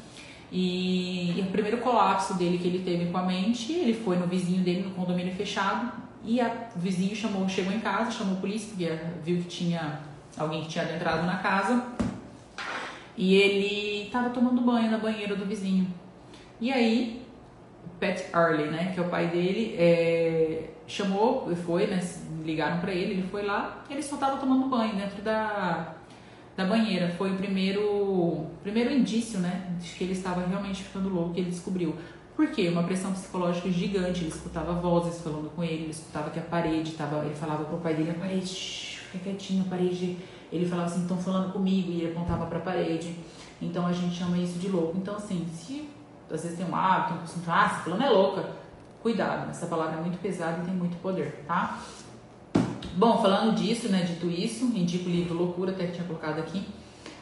e, e, o primeiro colapso dele que ele teve com a mente, ele foi no vizinho dele no condomínio fechado e a, o vizinho chamou, chegou em casa, chamou a polícia porque viu que tinha alguém que tinha adentrado na casa e ele estava tomando banho na banheira do vizinho. E aí, Pat Early, né, que é o pai dele, é, chamou, foi, né, ligaram para ele, ele foi lá, ele só estava tomando banho dentro da da banheira. Foi o primeiro, primeiro indício, né, de que ele estava realmente ficando louco, que ele descobriu. Por quê? Uma pressão psicológica gigante. Ele escutava vozes falando com ele, ele escutava que a parede estava. Ele falava pro pai dele: a parede, fica quietinho, a parede. Ele falava assim: estão falando comigo, e ele apontava para a parede. Então a gente chama isso de louco. Então, assim, se às vezes tem um hábito, um costume, ah, esse é louca, cuidado, essa palavra é muito pesada e tem muito poder, tá? Bom, falando disso, né, dito isso, indico o livro Loucura, até que tinha colocado aqui.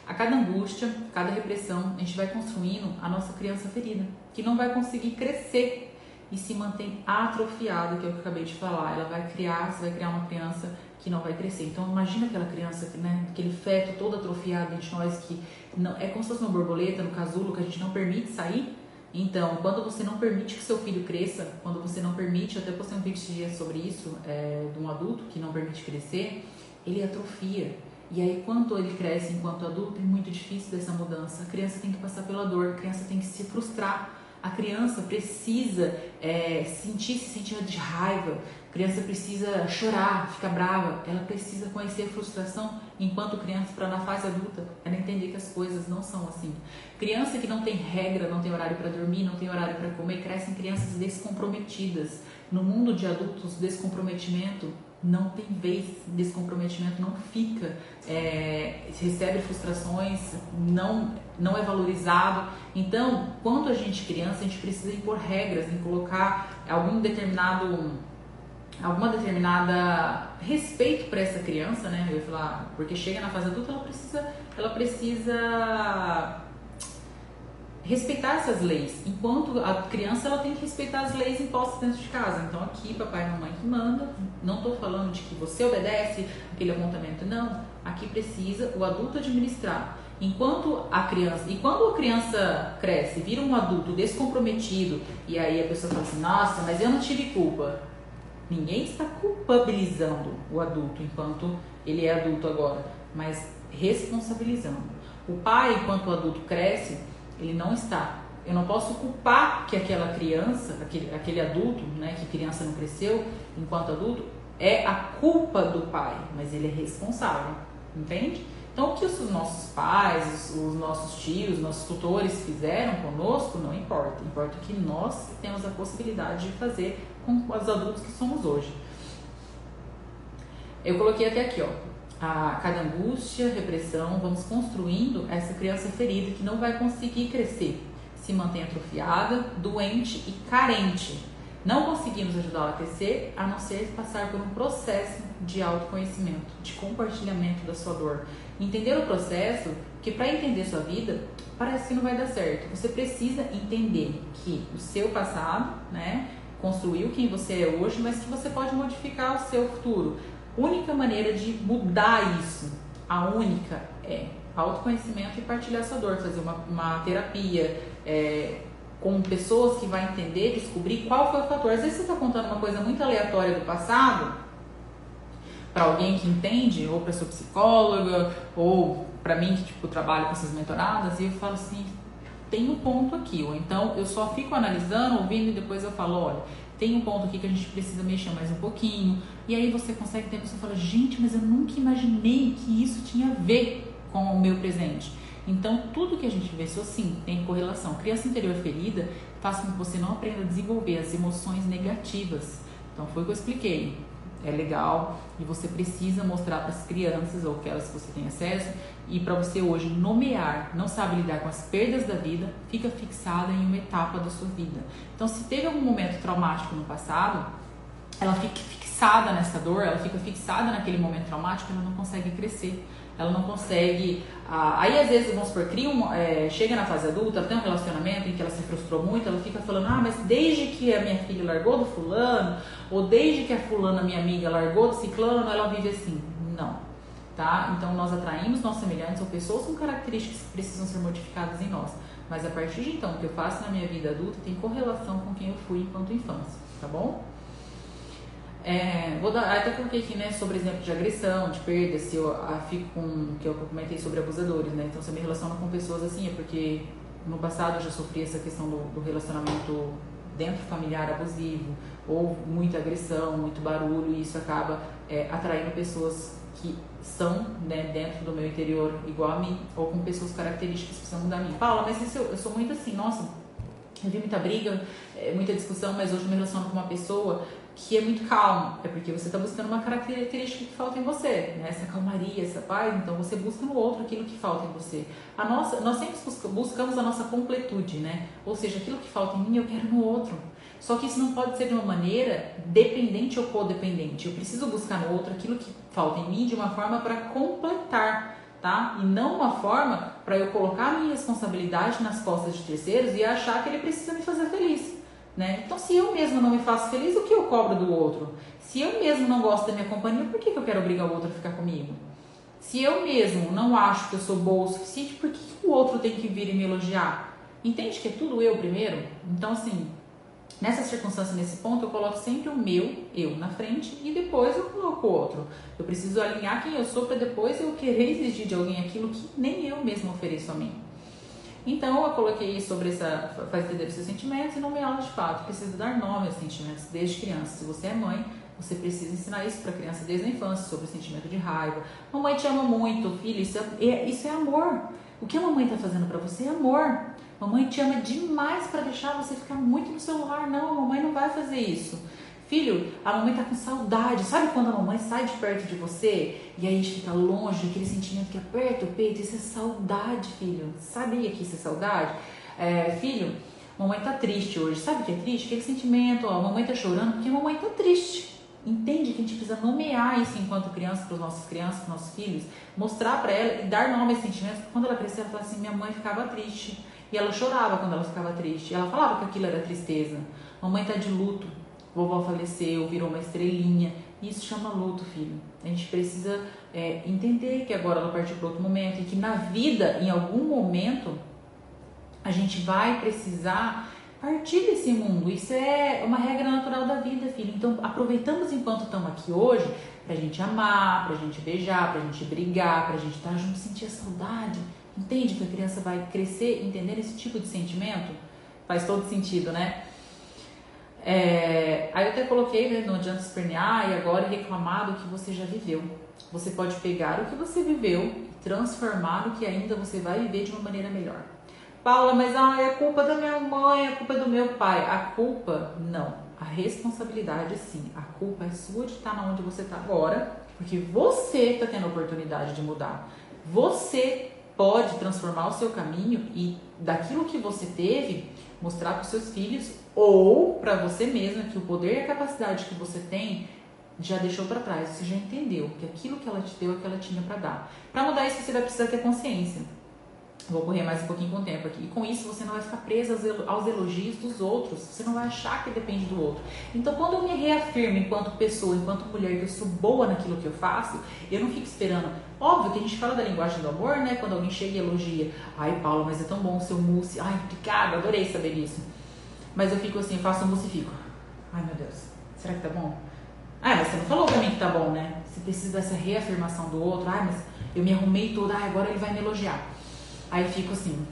A cada angústia, cada repressão, a gente vai construindo a nossa criança ferida, que não vai conseguir crescer e se mantém atrofiada, que é o que eu acabei de falar. Ela vai criar, você vai criar uma criança que não vai crescer. Então imagina aquela criança, né, aquele feto todo atrofiado de nós que não é como se fosse uma borboleta no casulo que a gente não permite sair. Então, quando você não permite que seu filho cresça, quando você não permite, eu até postei um vídeo sobre isso, é, de um adulto que não permite crescer, ele atrofia. E aí, quando ele cresce enquanto adulto, é muito difícil dessa mudança. A criança tem que passar pela dor, a criança tem que se frustrar. A criança precisa é, sentir, se sentir de raiva, a criança precisa chorar, ficar brava, ela precisa conhecer a frustração enquanto criança para na fase adulta ela entender que as coisas não são assim. Criança que não tem regra, não tem horário para dormir, não tem horário para comer, crescem crianças descomprometidas. No mundo de adultos, descomprometimento não tem vez, descomprometimento não fica, é, recebe frustrações, não, não é valorizado. Então, quando a gente é criança, a gente precisa impor regras, em colocar algum determinado alguma determinada respeito para essa criança, né? Eu ia falar, porque chega na fase adulta, ela precisa, ela precisa respeitar essas leis. Enquanto a criança ela tem que respeitar as leis impostas dentro de casa. Então aqui papai e mamãe que manda. Não estou falando de que você obedece aquele apontamento, não. Aqui precisa o adulto administrar. Enquanto a criança, e quando a criança cresce, vira um adulto descomprometido, e aí a pessoa fala assim: "Nossa, mas eu não tive culpa". Ninguém está culpabilizando o adulto enquanto ele é adulto agora, mas responsabilizando. O pai, enquanto o adulto cresce, ele não está. Eu não posso culpar que aquela criança, aquele, aquele adulto, né, que criança não cresceu enquanto adulto, é a culpa do pai, mas ele é responsável, entende? Então, o que os nossos pais, os nossos tios, nossos tutores fizeram conosco não importa. Importa o que nós temos a possibilidade de fazer com os adultos que somos hoje. Eu coloquei até aqui, ó. A cada angústia, repressão, vamos construindo essa criança ferida que não vai conseguir crescer, se mantém atrofiada, doente e carente. Não conseguimos ajudá-la a crescer a não ser passar por um processo de autoconhecimento, de compartilhamento da sua dor, Entender o processo, que para entender sua vida, parece que não vai dar certo. Você precisa entender que o seu passado, né, construiu quem você é hoje, mas que você pode modificar o seu futuro. Única maneira de mudar isso, a única é autoconhecimento e partilhar sua dor, fazer uma, uma terapia, é, com pessoas que vai entender, descobrir qual foi o fator. Às vezes você está contando uma coisa muito aleatória do passado para alguém que entende, ou para sua psicóloga, ou para mim que tipo trabalho com essas mentoradas, e eu falo assim, tem um ponto aqui, ou então eu só fico analisando, ouvindo e depois eu falo, olha, tem um ponto aqui que a gente precisa mexer mais um pouquinho. E aí você consegue ter a pessoa fala, gente, mas eu nunca imaginei que isso tinha a ver com o meu presente. Então, tudo que a gente vê, isso sim, tem correlação. Criança interior ferida faz com que você não aprenda a desenvolver as emoções negativas. Então, foi o que eu expliquei é legal e você precisa mostrar para as crianças ou aquelas que você tem acesso e para você hoje nomear, não sabe lidar com as perdas da vida, fica fixada em uma etapa da sua vida. Então, se teve algum momento traumático no passado, ela fica fixada nessa dor, ela fica fixada naquele momento traumático, ela não consegue crescer ela não consegue. Ah, aí às vezes, vamos supor, cria um, é, chega na fase adulta, tem um relacionamento em que ela se frustrou muito, ela fica falando, ah, mas desde que a minha filha largou do fulano, ou desde que a fulana, minha amiga, largou do ciclano, ela vive assim. Não. Tá? Então nós atraímos nossos semelhantes ou pessoas com características que precisam ser modificadas em nós. Mas a partir de então, o que eu faço na minha vida adulta tem correlação com quem eu fui enquanto infância, tá bom? É, vou dar, até coloquei aqui, né, sobre exemplo de agressão, de perda, se eu ah, fico com, que eu comentei sobre abusadores, né, então se eu me relaciono com pessoas assim, é porque no passado eu já sofri essa questão do, do relacionamento dentro familiar abusivo, ou muita agressão, muito barulho, e isso acaba é, atraindo pessoas que são né, dentro do meu interior igual a mim, ou com pessoas características que são da mim. Paula, mas isso eu, sou muito assim, nossa, Eu vi muita briga, é, muita discussão, mas hoje me relaciono com uma pessoa que é muito calmo. É porque você está buscando uma característica que falta em você, né? essa calmaria, essa paz. Então você busca no outro aquilo que falta em você. A nossa, nós sempre buscamos a nossa completude, né? Ou seja, aquilo que falta em mim eu quero no outro. Só que isso não pode ser de uma maneira dependente ou codependente. Eu preciso buscar no outro aquilo que falta em mim de uma forma para completar, tá? E não uma forma para eu colocar a minha responsabilidade nas costas de terceiros e achar que ele precisa me fazer feliz. Né? Então, se eu mesmo não me faço feliz, o que eu cobro do outro? Se eu mesmo não gosto da minha companhia, por que, que eu quero obrigar o outro a ficar comigo? Se eu mesmo não acho que eu sou boa o suficiente, por que, que o outro tem que vir e me elogiar? Entende que é tudo eu primeiro? Então, assim, Nessa circunstância, nesse ponto, eu coloco sempre o meu, eu, na frente e depois eu coloco o outro. Eu preciso alinhar quem eu sou para depois eu querer exigir de alguém aquilo que nem eu mesmo ofereço a mim. Então, eu coloquei sobre essa, faz entender os seus sentimentos e nomeá-los de fato. Precisa dar nome aos sentimentos desde criança. Se você é mãe, você precisa ensinar isso para a criança desde a infância, sobre o sentimento de raiva. Mamãe te ama muito, filho, isso é, isso é amor. O que a mamãe está fazendo para você é amor. Mamãe te ama demais para deixar você ficar muito no celular. Não, a mamãe não vai fazer isso. Filho, a mamãe tá com saudade. Sabe quando a mamãe sai de perto de você e aí a gente fica longe, aquele sentimento que aperta o peito? Isso é saudade, filho. Sabia que isso é saudade? É, filho, mamãe tá triste hoje. Sabe o que é triste? Aquele sentimento, ó, a mamãe tá chorando porque a mamãe tá triste. Entende que a gente precisa nomear isso enquanto criança para os nossos crianças, para os nossos filhos, mostrar para ela e dar nome a esses sentimentos. Quando ela crescer, ela fala assim: minha mãe ficava triste e ela chorava quando ela ficava triste. Ela falava que aquilo era tristeza. Mamãe está de luto. Vovó faleceu, virou uma estrelinha. Isso chama luto, filho. A gente precisa é, entender que agora ela partiu para outro momento e que na vida, em algum momento, a gente vai precisar partir desse mundo. Isso é uma regra natural da vida, filho. Então, aproveitamos enquanto estamos aqui hoje para a gente amar, para a gente beijar, para a gente brigar, para a gente estar tá junto, sentir a saudade Entende que a criança vai crescer entendendo esse tipo de sentimento? Faz todo sentido, né? É, aí eu até coloquei, né, não adianta espernear e agora reclamar do que você já viveu. Você pode pegar o que você viveu e transformar no que ainda você vai viver de uma maneira melhor. Paula, mas ah, é culpa da minha mãe, é culpa do meu pai. A culpa, não. A responsabilidade, sim. A culpa é sua de estar onde você está agora, porque você está tendo a oportunidade de mudar. Você pode transformar o seu caminho e daquilo que você teve mostrar para os seus filhos ou para você mesma que o poder e a capacidade que você tem já deixou para trás, você já entendeu que aquilo que ela te deu é que ela tinha para dar. Para mudar isso você vai precisar ter consciência. Vou correr mais um pouquinho com o tempo aqui. E com isso você não vai ficar presa aos elogios dos outros. Você não vai achar que depende do outro. Então, quando eu me reafirmo enquanto pessoa, enquanto mulher, que eu sou boa naquilo que eu faço, eu não fico esperando. Óbvio que a gente fala da linguagem do amor, né? Quando alguém chega e elogia. Ai, Paulo, mas é tão bom o seu mousse. Ai, obrigada, adorei saber disso. Mas eu fico assim, eu faço um mousse e fico. Ai, meu Deus, será que tá bom? Ah, mas você não falou pra mim que tá bom, né? Você precisa dessa reafirmação do outro. Ai, mas eu me arrumei toda. Ai, agora ele vai me elogiar. Aí fico assim.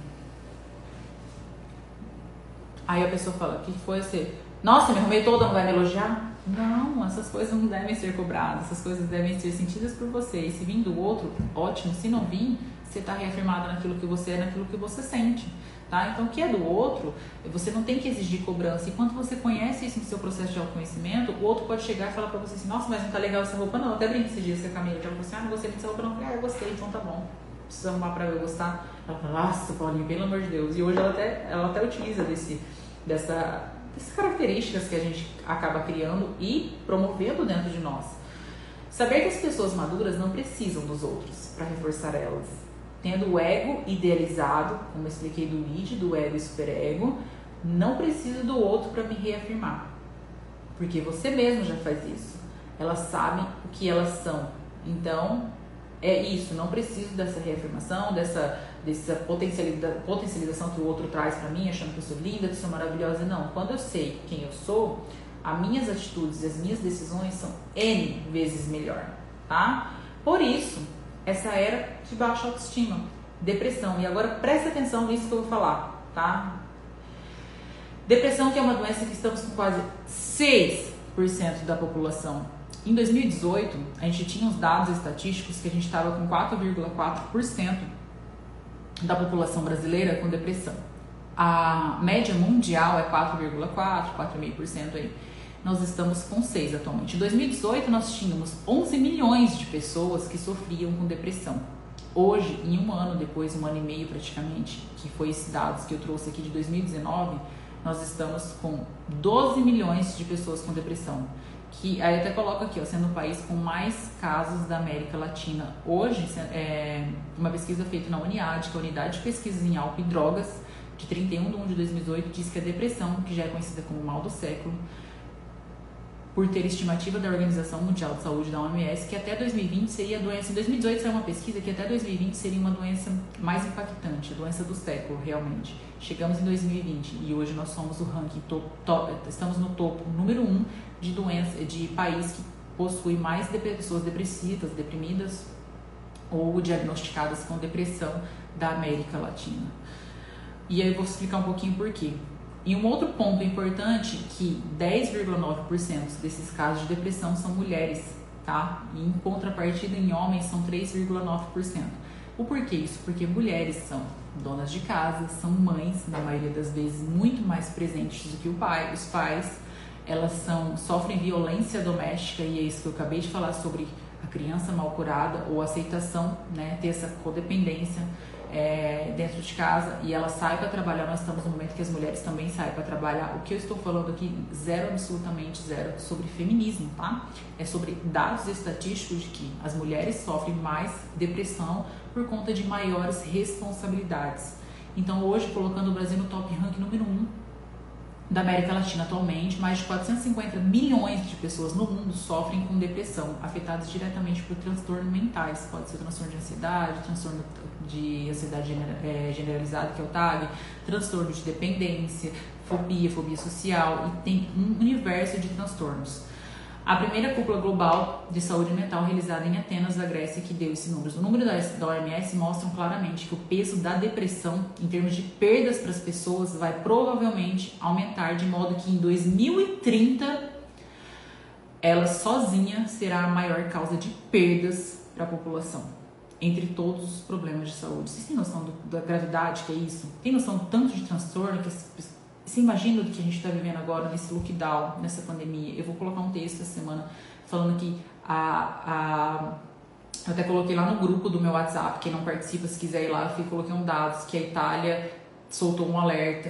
Aí a pessoa fala, o que foi você? Nossa, me arrumei toda, não vai me elogiar? Não, essas coisas não devem ser cobradas, essas coisas devem ser sentidas por você. E se vir do outro, ótimo. Se não vir, você está reafirmada naquilo que você é, naquilo que você sente. Tá? Então, o que é do outro, você não tem que exigir cobrança. E quando você conhece isso no seu processo de autoconhecimento, o outro pode chegar e falar pra você assim: Nossa, mas não tá legal essa roupa, não. Eu até brinco esses dias com a Camila. Já falou assim: Ah, não gostei dessa roupa, não. Ah, eu gostei, então tá bom precisa arrumar para eu gostar. Ela fala, nossa, Paulinho, pelo amor de Deus. E hoje ela até, ela até utiliza desse, dessa, dessas características que a gente acaba criando e promovendo dentro de nós. Saber que as pessoas maduras não precisam dos outros para reforçar elas. Tendo o ego idealizado, como eu expliquei do lead, do ego e superego, não preciso do outro para me reafirmar. Porque você mesmo já faz isso. Elas sabem o que elas são. Então, é isso, não preciso dessa reafirmação, dessa, dessa potencialização, potencialização que o outro traz para mim, achando que eu sou linda, que eu sou maravilhosa. Não, quando eu sei quem eu sou, as minhas atitudes e as minhas decisões são N vezes melhor, tá? Por isso, essa era de baixa autoestima, depressão. E agora preste atenção nisso que eu vou falar, tá? Depressão que é uma doença que estamos com quase 6% da população em 2018, a gente tinha os dados estatísticos que a gente estava com 4,4% da população brasileira com depressão. A média mundial é 4,4%, 4,5% aí. Nós estamos com 6 atualmente. Em 2018 nós tínhamos 11 milhões de pessoas que sofriam com depressão. Hoje, em um ano depois, um ano e meio praticamente, que foi esses dados que eu trouxe aqui de 2019, nós estamos com 12 milhões de pessoas com depressão. Que aí até coloco aqui, ó, sendo o país com mais casos da América Latina. Hoje, é, uma pesquisa feita na UNIAD, que é a Unidade de Pesquisas em Álcool e Drogas, de 31 de 1 de 2018, diz que a depressão, que já é conhecida como mal do século, por ter estimativa da Organização Mundial de Saúde, da OMS, que até 2020 seria a doença. Em 2018 saiu uma pesquisa que até 2020 seria uma doença mais impactante, a doença do século, realmente. Chegamos em 2020 e hoje nós somos o ranking top, top estamos no topo número um de doença, de país que possui mais pessoas depressivas, deprimidas ou diagnosticadas com depressão da América Latina. E aí eu vou explicar um pouquinho por quê. E um outro ponto importante que 10,9% desses casos de depressão são mulheres, tá? E em contrapartida em homens são 3,9%. O porquê isso? Porque mulheres são donas de casa, são mães, na maioria das vezes muito mais presentes do que o pai, os pais. Elas são sofrem violência doméstica e é isso que eu acabei de falar sobre a criança mal curada ou aceitação, né, ter essa codependência é, dentro de casa e ela sai para trabalhar, nós estamos no momento que as mulheres também saem para trabalhar. O que eu estou falando aqui, zero, absolutamente zero, sobre feminismo, tá? É sobre dados estatísticos de que as mulheres sofrem mais depressão por conta de maiores responsabilidades. Então, hoje, colocando o Brasil no top rank número 1 um da América Latina atualmente, mais de 450 milhões de pessoas no mundo sofrem com depressão, afetadas diretamente por transtornos mentais. Pode ser transtorno de ansiedade, transtorno de ansiedade é, generalizada, que é o TAG, transtorno de dependência, fobia, fobia social, e tem um universo de transtornos. A primeira cúpula global de saúde mental realizada em Atenas, da Grécia, que deu esses números. O número da OMS mostram claramente que o peso da depressão, em termos de perdas para as pessoas, vai provavelmente aumentar de modo que em 2030 ela sozinha será a maior causa de perdas para a população entre todos os problemas de saúde. Vocês têm noção do, da gravidade que é isso? Tem noção do tanto de transtorno que você imagina do que a gente está vivendo agora nesse lockdown, nessa pandemia? Eu vou colocar um texto essa semana falando que a, a eu até coloquei lá no grupo do meu WhatsApp, quem não participa, se quiser ir lá, eu coloquei um dados que a Itália soltou um alerta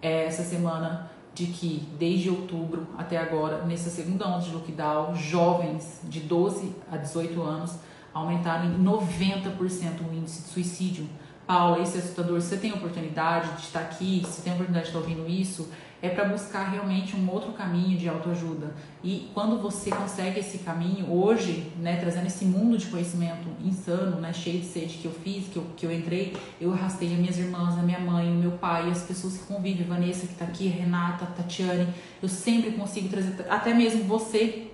é, essa semana de que desde outubro até agora, nessa segunda onda de lockdown, jovens de 12 a 18 anos aumentaram em 90% o índice de suicídio. Paula, esse é assustador. Você tem oportunidade de estar aqui, se tem oportunidade de estar ouvindo isso, é para buscar realmente um outro caminho de autoajuda. E quando você consegue esse caminho, hoje, né, trazendo esse mundo de conhecimento insano, né, cheio de sede que eu fiz, que eu, que eu entrei, eu arrastei as minhas irmãs, a minha mãe, o meu pai, as pessoas que convivem, Vanessa que está aqui, Renata, Tatiane, eu sempre consigo trazer, até mesmo você,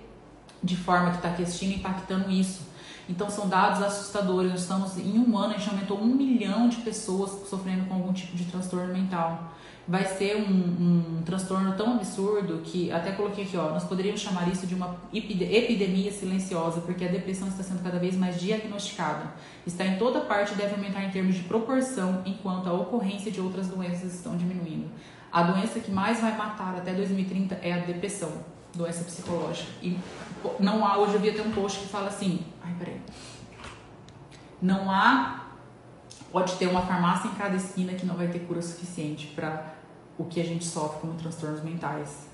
de forma que está aqui assistindo, impactando isso. Então são dados assustadores. Nós estamos em um ano a gente aumentou um milhão de pessoas sofrendo com algum tipo de transtorno mental. Vai ser um, um transtorno tão absurdo que até coloquei aqui, ó, nós poderíamos chamar isso de uma epidemia silenciosa, porque a depressão está sendo cada vez mais diagnosticada. Está em toda parte e deve aumentar em termos de proporção, enquanto a ocorrência de outras doenças estão diminuindo. A doença que mais vai matar até 2030 é a depressão, doença psicológica. E não há, hoje eu vi até um post que fala assim, não há, pode ter uma farmácia em cada esquina que não vai ter cura suficiente para o que a gente sofre como transtornos mentais.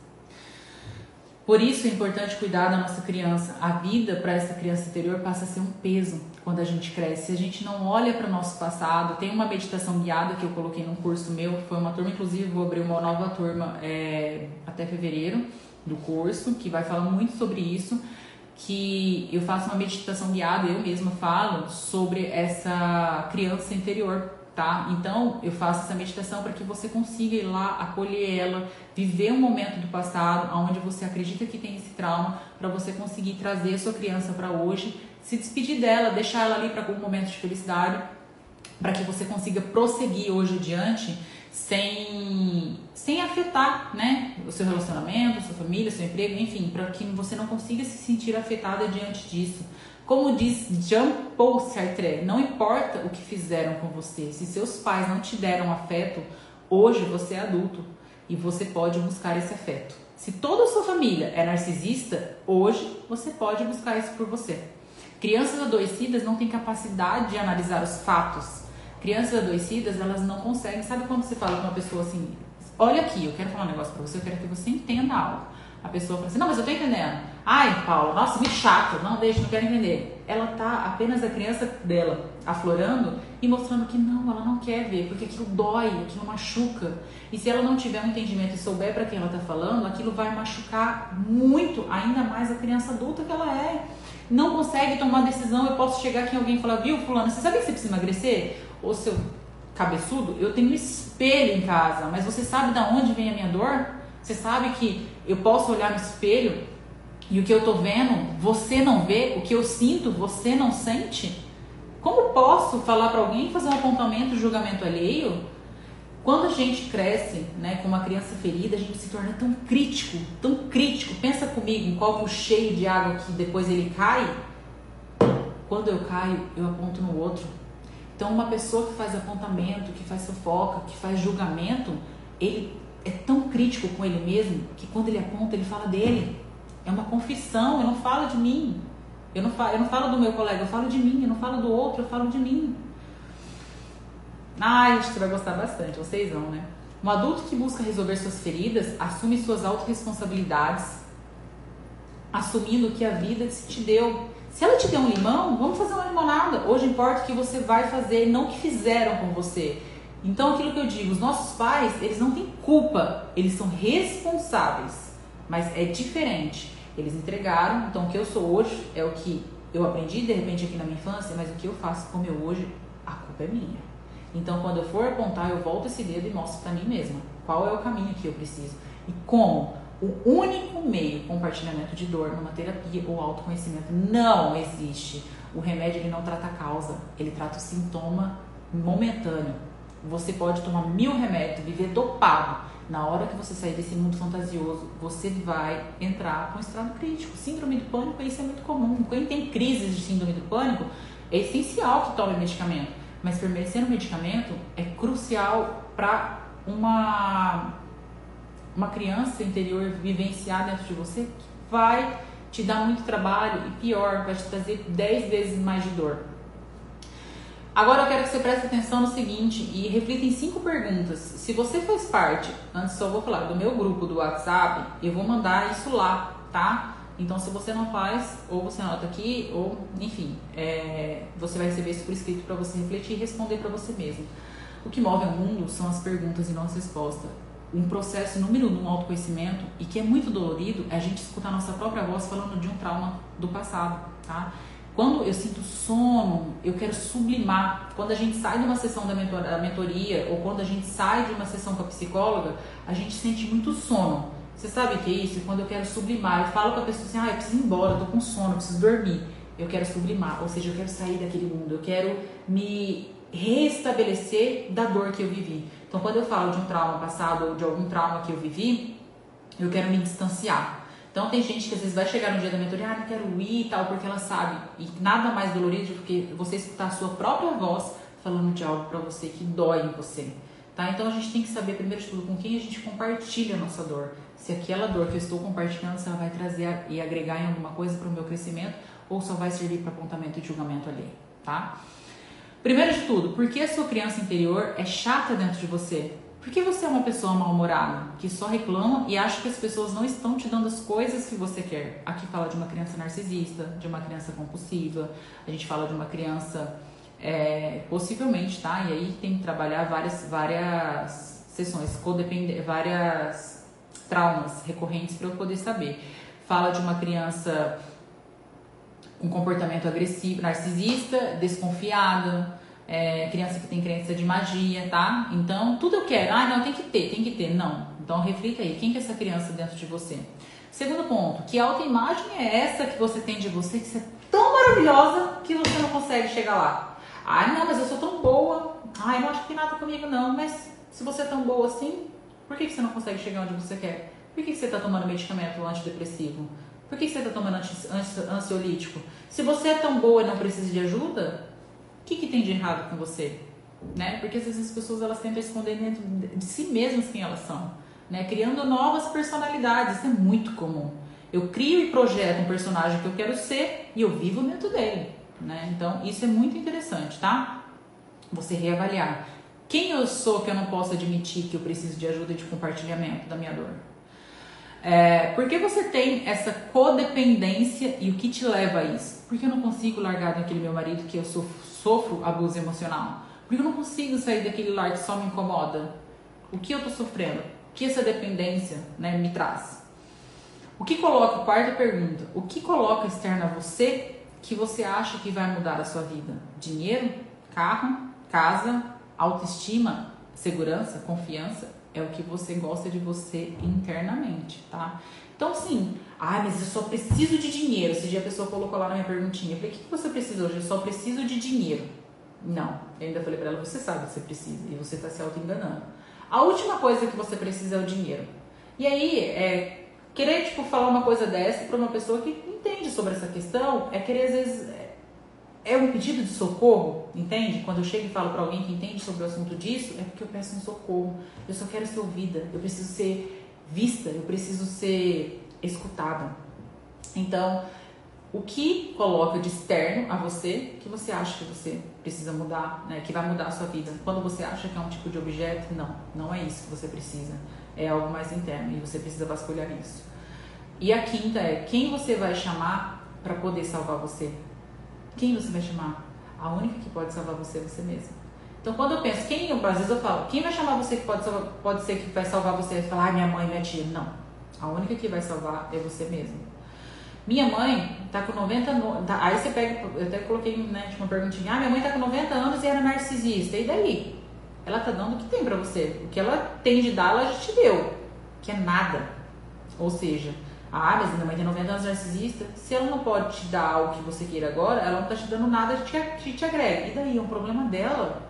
Por isso é importante cuidar da nossa criança. A vida para essa criança interior passa a ser um peso quando a gente cresce. Se a gente não olha para o nosso passado, tem uma meditação guiada que eu coloquei num curso meu, foi uma turma, inclusive vou abrir uma nova turma é, até fevereiro do curso, que vai falar muito sobre isso, que eu faço uma meditação guiada, eu mesma falo sobre essa criança interior, tá? Então, eu faço essa meditação para que você consiga ir lá, acolher ela, viver um momento do passado onde você acredita que tem esse trauma, para você conseguir trazer a sua criança para hoje, se despedir dela, deixar ela ali para algum momento de felicidade, para que você consiga prosseguir hoje adiante sem, sem afetar né, o seu relacionamento, sua família, seu emprego, enfim, para que você não consiga se sentir afetada diante disso. Como diz Jean-Paul Sartre, não importa o que fizeram com você, se seus pais não te deram afeto, Hoje você é adulto e você pode buscar esse afeto. Se toda a sua família é narcisista, hoje você pode buscar isso por você. Crianças adoecidas não têm capacidade de analisar os fatos. Crianças adoecidas, elas não conseguem. Sabe quando você fala com uma pessoa assim: Olha aqui, eu quero falar um negócio pra você, eu quero que você entenda algo. A pessoa fala assim: Não, mas eu tô entendendo. Ai, Paulo, nossa, muito chato. Não, deixa, não quero entender. Ela tá apenas a criança dela aflorando e mostrando que não, ela não quer ver, porque aquilo dói, aquilo machuca. E se ela não tiver um entendimento e souber para quem ela tá falando, aquilo vai machucar muito, ainda mais a criança adulta que ela é. Não consegue tomar decisão. Eu posso chegar aqui em alguém e falar: Viu, Fulano, você sabe que você precisa emagrecer? Ou seu cabeçudo, eu tenho um espelho em casa, mas você sabe da onde vem a minha dor? Você sabe que eu posso olhar no espelho e o que eu tô vendo, você não vê, o que eu sinto, você não sente? Como posso falar para alguém fazer um apontamento, julgamento alheio? Quando a gente cresce, né, com uma criança ferida, a gente se torna tão crítico, tão crítico. Pensa comigo, um copo cheio de água que depois ele cai. Quando eu caio, eu aponto no outro então, uma pessoa que faz apontamento, que faz fofoca, que faz julgamento, ele é tão crítico com ele mesmo que quando ele aponta, ele fala dele. É uma confissão, eu não falo de mim. Eu não falo, eu não falo do meu colega, eu falo de mim. Eu não falo do outro, eu falo de mim. Ah, você vai gostar bastante, vocês vão, né? Um adulto que busca resolver suas feridas assume suas autorresponsabilidades, assumindo que a vida te deu se ela te der um limão, vamos fazer uma limonada. Hoje importa o que você vai fazer, não o que fizeram com você. Então, aquilo que eu digo, os nossos pais, eles não têm culpa, eles são responsáveis, mas é diferente. Eles entregaram, então o que eu sou hoje é o que eu aprendi de repente aqui na minha infância, mas o que eu faço como eu hoje, a culpa é minha. Então, quando eu for apontar, eu volto esse dedo e mostro para mim mesma qual é o caminho que eu preciso e como o único meio compartilhamento de dor numa terapia ou autoconhecimento não existe. O remédio ele não trata a causa, ele trata o sintoma momentâneo. Você pode tomar mil remédios, viver dopado. Na hora que você sair desse mundo fantasioso, você vai entrar com estado crítico. Síndrome do pânico, isso é muito comum. Quem tem crises de síndrome do pânico, é essencial que tome medicamento. Mas permanecer no medicamento é crucial para uma uma criança interior vivenciar dentro de você vai te dar muito trabalho e pior, vai te trazer 10 vezes mais de dor. Agora eu quero que você preste atenção no seguinte e reflita em cinco perguntas. Se você faz parte, antes só vou falar do meu grupo do WhatsApp, eu vou mandar isso lá, tá? Então se você não faz, ou você anota aqui, ou enfim, é, você vai receber isso por escrito para você refletir e responder para você mesmo. O que move o mundo são as perguntas e não as respostas um processo número um, um autoconhecimento e que é muito dolorido é a gente escutar a nossa própria voz falando de um trauma do passado, tá? Quando eu sinto sono, eu quero sublimar. Quando a gente sai de uma sessão da mentoria ou quando a gente sai de uma sessão com a psicóloga, a gente sente muito sono. Você sabe o que é isso? Quando eu quero sublimar, eu falo para a pessoa assim: ah, eu preciso ir embora, eu tô com sono, eu preciso dormir. Eu quero sublimar, ou seja, eu quero sair daquele mundo, eu quero me restabelecer da dor que eu vivi. Então, quando eu falo de um trauma passado ou de algum trauma que eu vivi, eu quero me distanciar. Então, tem gente que às vezes vai chegar no dia da mentoria, ah, não quero ir e tal, porque ela sabe. E nada mais dolorido do que você escutar a sua própria voz falando de algo para você que dói em você. Tá? Então, a gente tem que saber, primeiro de tudo, com quem a gente compartilha a nossa dor. Se aquela dor que eu estou compartilhando, se ela vai trazer e agregar em alguma coisa para o meu crescimento ou só vai servir para apontamento e julgamento ali, tá? Primeiro de tudo, por que a sua criança interior é chata dentro de você? Por que você é uma pessoa mal-humorada, que só reclama e acha que as pessoas não estão te dando as coisas que você quer? Aqui fala de uma criança narcisista, de uma criança compulsiva, a gente fala de uma criança, é, possivelmente, tá? E aí tem que trabalhar várias, várias sessões, várias traumas recorrentes para eu poder saber. Fala de uma criança um comportamento agressivo, narcisista, desconfiado, é, criança que tem crença de magia, tá? Então, tudo eu quero. Ah, não, tem que ter, tem que ter. Não. Então, reflita aí. Quem que é essa criança dentro de você? Segundo ponto, que autoimagem é essa que você tem de você, que você é tão maravilhosa que você não consegue chegar lá? Ah, não, mas eu sou tão boa. Ah, eu não acho que tem nada comigo, não. Mas se você é tão boa assim, por que, que você não consegue chegar onde você quer? Por que, que você está tomando medicamento antidepressivo? Por que você está tomando ansiolítico? Se você é tão boa e não precisa de ajuda, o que, que tem de errado com você? né? Porque às vezes as pessoas elas tentam esconder dentro de si mesmas quem elas são, né? Criando novas personalidades, isso é muito comum. Eu crio e projeto um personagem que eu quero ser e eu vivo dentro dele, né? Então isso é muito interessante, tá? Você reavaliar quem eu sou que eu não posso admitir que eu preciso de ajuda e de compartilhamento da minha dor. É, por que você tem essa codependência e o que te leva a isso? Porque eu não consigo largar daquele meu marido que eu sofro, sofro abuso emocional? Porque eu não consigo sair daquele lar que só me incomoda? O que eu estou sofrendo? O que essa dependência né, me traz? O que coloca, quarta pergunta, o que coloca externo a você que você acha que vai mudar a sua vida? Dinheiro, carro, casa, autoestima, segurança, confiança? É o que você gosta de você internamente, tá? Então, sim, ah, mas eu só preciso de dinheiro. Esse dia a pessoa colocou lá na minha perguntinha. O que você precisa hoje? Eu só preciso de dinheiro. Não. Eu ainda falei pra ela, você sabe que você precisa e você tá se auto-enganando. A última coisa que você precisa é o dinheiro. E aí, é, querer, tipo, falar uma coisa dessa pra uma pessoa que entende sobre essa questão é querer, às vezes, é um pedido de socorro, entende? Quando eu chego e falo para alguém que entende sobre o assunto disso, é porque eu peço um socorro. Eu só quero ser ouvida, eu preciso ser vista, eu preciso ser escutada. Então, o que coloca de externo a você que você acha que você precisa mudar, né? que vai mudar a sua vida? Quando você acha que é um tipo de objeto, não, não é isso que você precisa. É algo mais interno e você precisa vasculhar isso. E a quinta é quem você vai chamar para poder salvar você. Quem você vai chamar? A única que pode salvar você é você mesmo. Então, quando eu penso, quem, às vezes eu falo, quem vai chamar você que pode, salvar, pode ser que vai salvar você? Vai falar, ah, minha mãe, minha tia. Não. A única que vai salvar é você mesmo. Minha mãe tá com 90 no... tá, Aí você pega, eu até coloquei né, tipo uma perguntinha, ah, minha mãe tá com 90 anos e era narcisista. E daí? Ela tá dando o que tem para você. O que ela tem de dar, ela já te deu. Que é nada. Ou seja, ah, mas minha mãe tem 90 anos narcisista. Se ela não pode te dar algo que você queira agora, ela não tá te dando nada que te, te, te agrega. E daí? É um problema dela.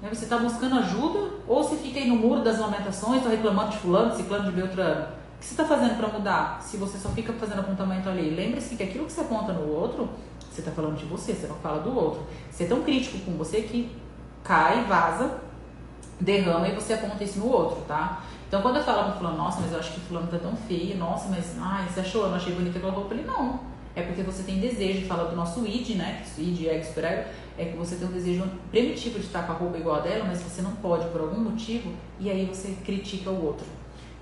Né? Você está buscando ajuda ou você fica aí no muro das lamentações, está reclamando de fulano, de ciclano, de Beltrano? O que você está fazendo para mudar? Se você só fica fazendo apontamento ali, lembre-se que aquilo que você aponta no outro, você está falando de você, você não fala do outro. Você é tão crítico com você que cai, vaza, derrama e você aponta isso no outro, tá? Então, quando eu falo pro fulano, nossa, mas eu acho que fulano tá tão feio, nossa, mas, ai, você achou? Eu não achei bonita aquela roupa. Falei, não. É porque você tem desejo, de falar do nosso id, né? Id, ego, superego, é que você tem um desejo primitivo de estar com a roupa igual a dela, mas você não pode por algum motivo, e aí você critica o outro.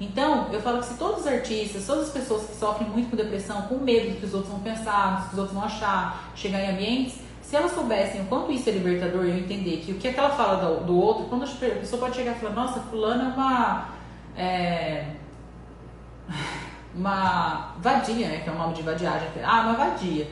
Então, eu falo que se todos os artistas, todas as pessoas que sofrem muito com depressão, com medo do que os outros vão pensar, do que os outros vão achar, chegar em ambientes, se elas soubessem o quanto isso é libertador eu entender que o que, é que ela fala do, do outro, quando a pessoa pode chegar e falar, nossa, fulano é uma é, uma vadia, né, que é o nome de vadiagem. Ah, uma vadia.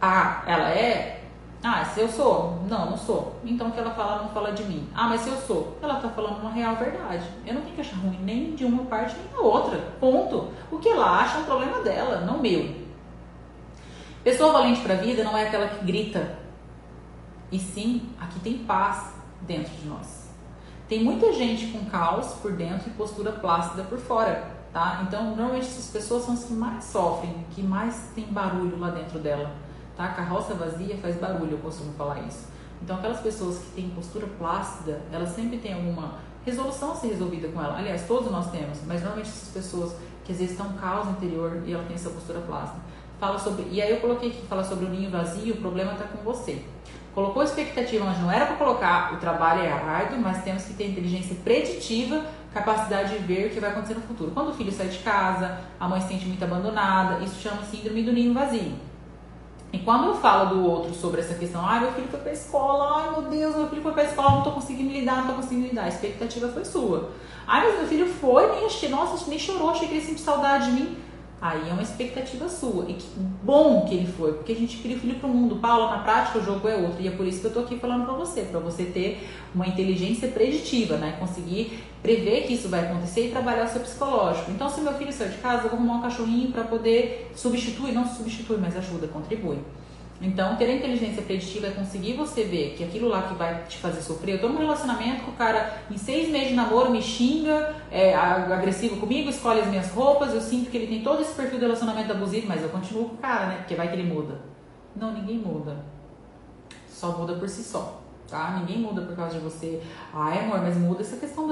Ah, ela é? Ah, se eu sou? Não, não sou. Então o que ela fala não fala de mim. Ah, mas se eu sou? Ela tá falando uma real verdade. Eu não tenho que achar ruim nem de uma parte nem da outra. Ponto. O que ela acha é um problema dela, não meu. Pessoa valente para a vida não é aquela que grita. E sim, aqui tem paz dentro de nós. Tem muita gente com caos por dentro e postura plácida por fora, tá? Então, normalmente essas pessoas são as que mais sofrem, que mais tem barulho lá dentro dela, tá? Carroça vazia faz barulho, eu costumo falar isso. Então, aquelas pessoas que têm postura plácida, elas sempre têm alguma resolução a ser resolvida com ela. Aliás, todos nós temos, mas normalmente essas pessoas que às vezes estão caos interior e ela tem essa postura plácida. Fala sobre, e aí eu coloquei aqui, fala sobre o ninho vazio, o problema está com você. Colocou expectativa onde não era para colocar, o trabalho é árduo, mas temos que ter inteligência preditiva, capacidade de ver o que vai acontecer no futuro. Quando o filho sai de casa, a mãe se sente muito abandonada, isso chama síndrome do ninho vazio. E quando eu falo do outro sobre essa questão, ah, meu filho foi pra escola, ai meu Deus, meu filho foi pra escola, não tô conseguindo lidar, não tô conseguindo lidar. A expectativa foi sua. Ai, mas meu filho foi, nem nossa, nem chorou, achei que ele sentiu saudade de mim. Aí é uma expectativa sua. E que bom que ele foi, porque a gente cria o filho para o mundo. Paula, na prática, o jogo é outro. E é por isso que eu estou aqui falando para você, para você ter uma inteligência preditiva, né? Conseguir prever que isso vai acontecer e trabalhar o seu psicológico. Então, se meu filho saiu de casa, eu vou arrumar um cachorrinho para poder substituir, não substitui, mas ajuda, contribui. Então, ter a inteligência preditiva é conseguir você ver que aquilo lá que vai te fazer sofrer. Eu tô num relacionamento que o cara, em seis meses de namoro, me xinga, é agressivo comigo, escolhe as minhas roupas. Eu sinto que ele tem todo esse perfil de relacionamento abusivo, mas eu continuo com o cara, né? Porque vai que ele muda. Não, ninguém muda. Só muda por si só. tá? Ninguém muda por causa de você. Ai, amor, mas muda essa questão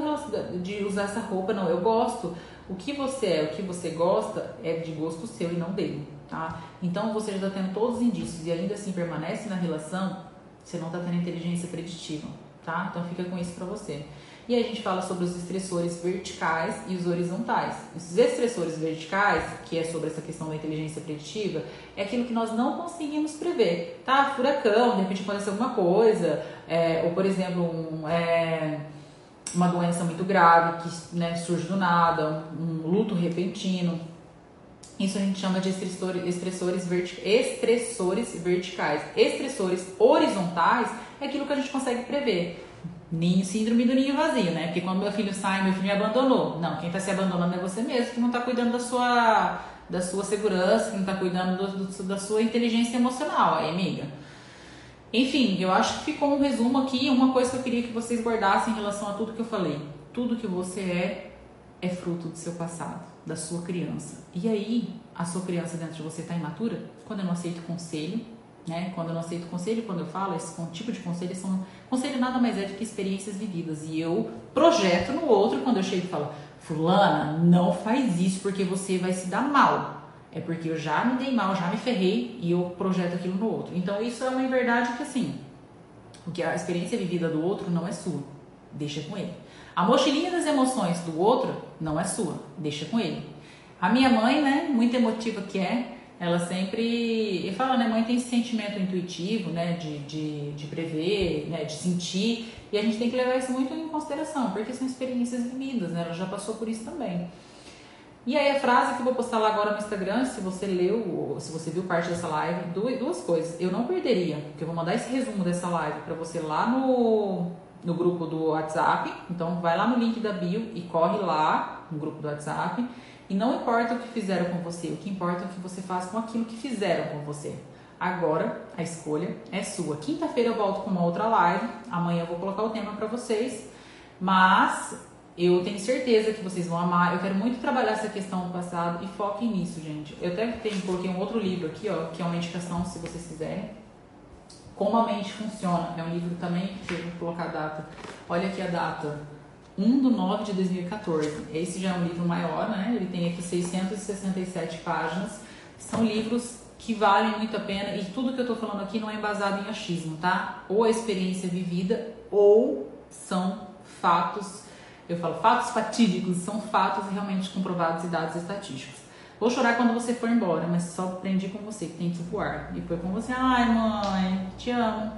de usar essa roupa. Não, eu gosto. O que você é, o que você gosta é de gosto seu e não dele, tá? Então você já está tendo todos os indícios e ainda assim permanece na relação, você não está tendo inteligência preditiva, tá? Então fica com isso para você. E a gente fala sobre os estressores verticais e os horizontais. Os estressores verticais, que é sobre essa questão da inteligência preditiva, é aquilo que nós não conseguimos prever, tá? Furacão, de repente acontece alguma coisa, é, ou por exemplo, um, é, uma doença muito grave que né, surge do nada, um, um luto repentino. Isso a gente chama de estressores, vertic, estressores verticais. Estressores horizontais é aquilo que a gente consegue prever. Ninho, síndrome do ninho vazio, né? Porque quando meu filho sai, meu filho me abandonou. Não, quem está se abandonando é você mesmo, que não está cuidando da sua, da sua segurança, que não está cuidando do, do, da sua inteligência emocional, aí, amiga. Enfim, eu acho que ficou um resumo aqui, uma coisa que eu queria que vocês guardassem em relação a tudo que eu falei. Tudo que você é, é fruto do seu passado, da sua criança. E aí, a sua criança dentro de você está imatura? Quando eu não aceito conselho, né? Quando eu não aceito conselho, quando eu falo esse tipo de conselho, são conselho nada mais é do que experiências vividas e eu projeto no outro quando eu chego e falo, fulana, não faz isso porque você vai se dar mal. É porque eu já me dei mal, já me ferrei e eu projeto aquilo no outro. Então isso é uma verdade que assim, porque a experiência vivida do outro não é sua, deixa com ele. A mochilinha das emoções do outro não é sua, deixa com ele. A minha mãe, né, muito emotiva que é, ela sempre. Fala, né? Mãe tem esse sentimento intuitivo, né? De, de, de prever, né? De sentir. E a gente tem que levar isso muito em consideração, porque são experiências vividas, né? Ela já passou por isso também. E aí a frase que eu vou postar lá agora no Instagram, se você leu, se você viu parte dessa live, duas coisas. Eu não perderia, porque eu vou mandar esse resumo dessa live para você lá no, no grupo do WhatsApp. Então vai lá no link da bio e corre lá no grupo do WhatsApp e não importa o que fizeram com você, o que importa é o que você faz com aquilo que fizeram com você. Agora a escolha é sua. Quinta-feira eu volto com uma outra live. Amanhã eu vou colocar o tema para vocês. Mas eu tenho certeza que vocês vão amar. Eu quero muito trabalhar essa questão do passado e foquem nisso, gente. Eu até tenho, coloquei um outro livro aqui, ó, que é uma indicação se vocês quiserem. Como a mente funciona. É um livro também que eu vou colocar a data. Olha aqui a data. 1 de 9 de 2014. Esse já é um livro maior, né? Ele tem aqui 667 páginas. São livros que valem muito a pena e tudo que eu tô falando aqui não é embasado em achismo, tá? Ou a experiência vivida ou são fatos, eu falo fatos fatídicos, são fatos realmente comprovados e dados estatísticos. Vou chorar quando você for embora, mas só aprendi com você que tem que voar. E foi com você, ai mãe, te amo.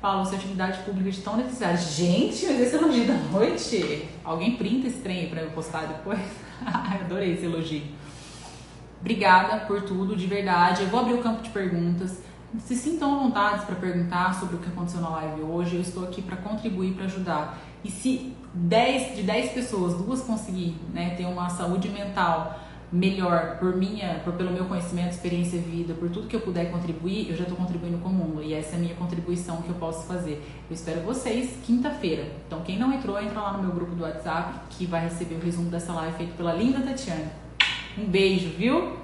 Paulo, sua atividade pública de tão necessária. Gente, mas esse elogio da noite. Alguém printa esse trem pra eu postar depois? Adorei esse elogio. Obrigada por tudo, de verdade. Eu vou abrir o campo de perguntas. Se sintam à vontade para perguntar sobre o que aconteceu na live hoje. Eu estou aqui para contribuir, para ajudar. E se 10, de 10 pessoas, duas conseguir né, ter uma saúde mental melhor por minha, por pelo meu conhecimento, experiência vida, por tudo que eu puder contribuir, eu já estou contribuindo com o mundo e essa é a minha contribuição que eu posso fazer. Eu espero vocês quinta-feira. Então quem não entrou, entra lá no meu grupo do WhatsApp que vai receber o resumo dessa live feito pela linda Tatiana. Um beijo, viu?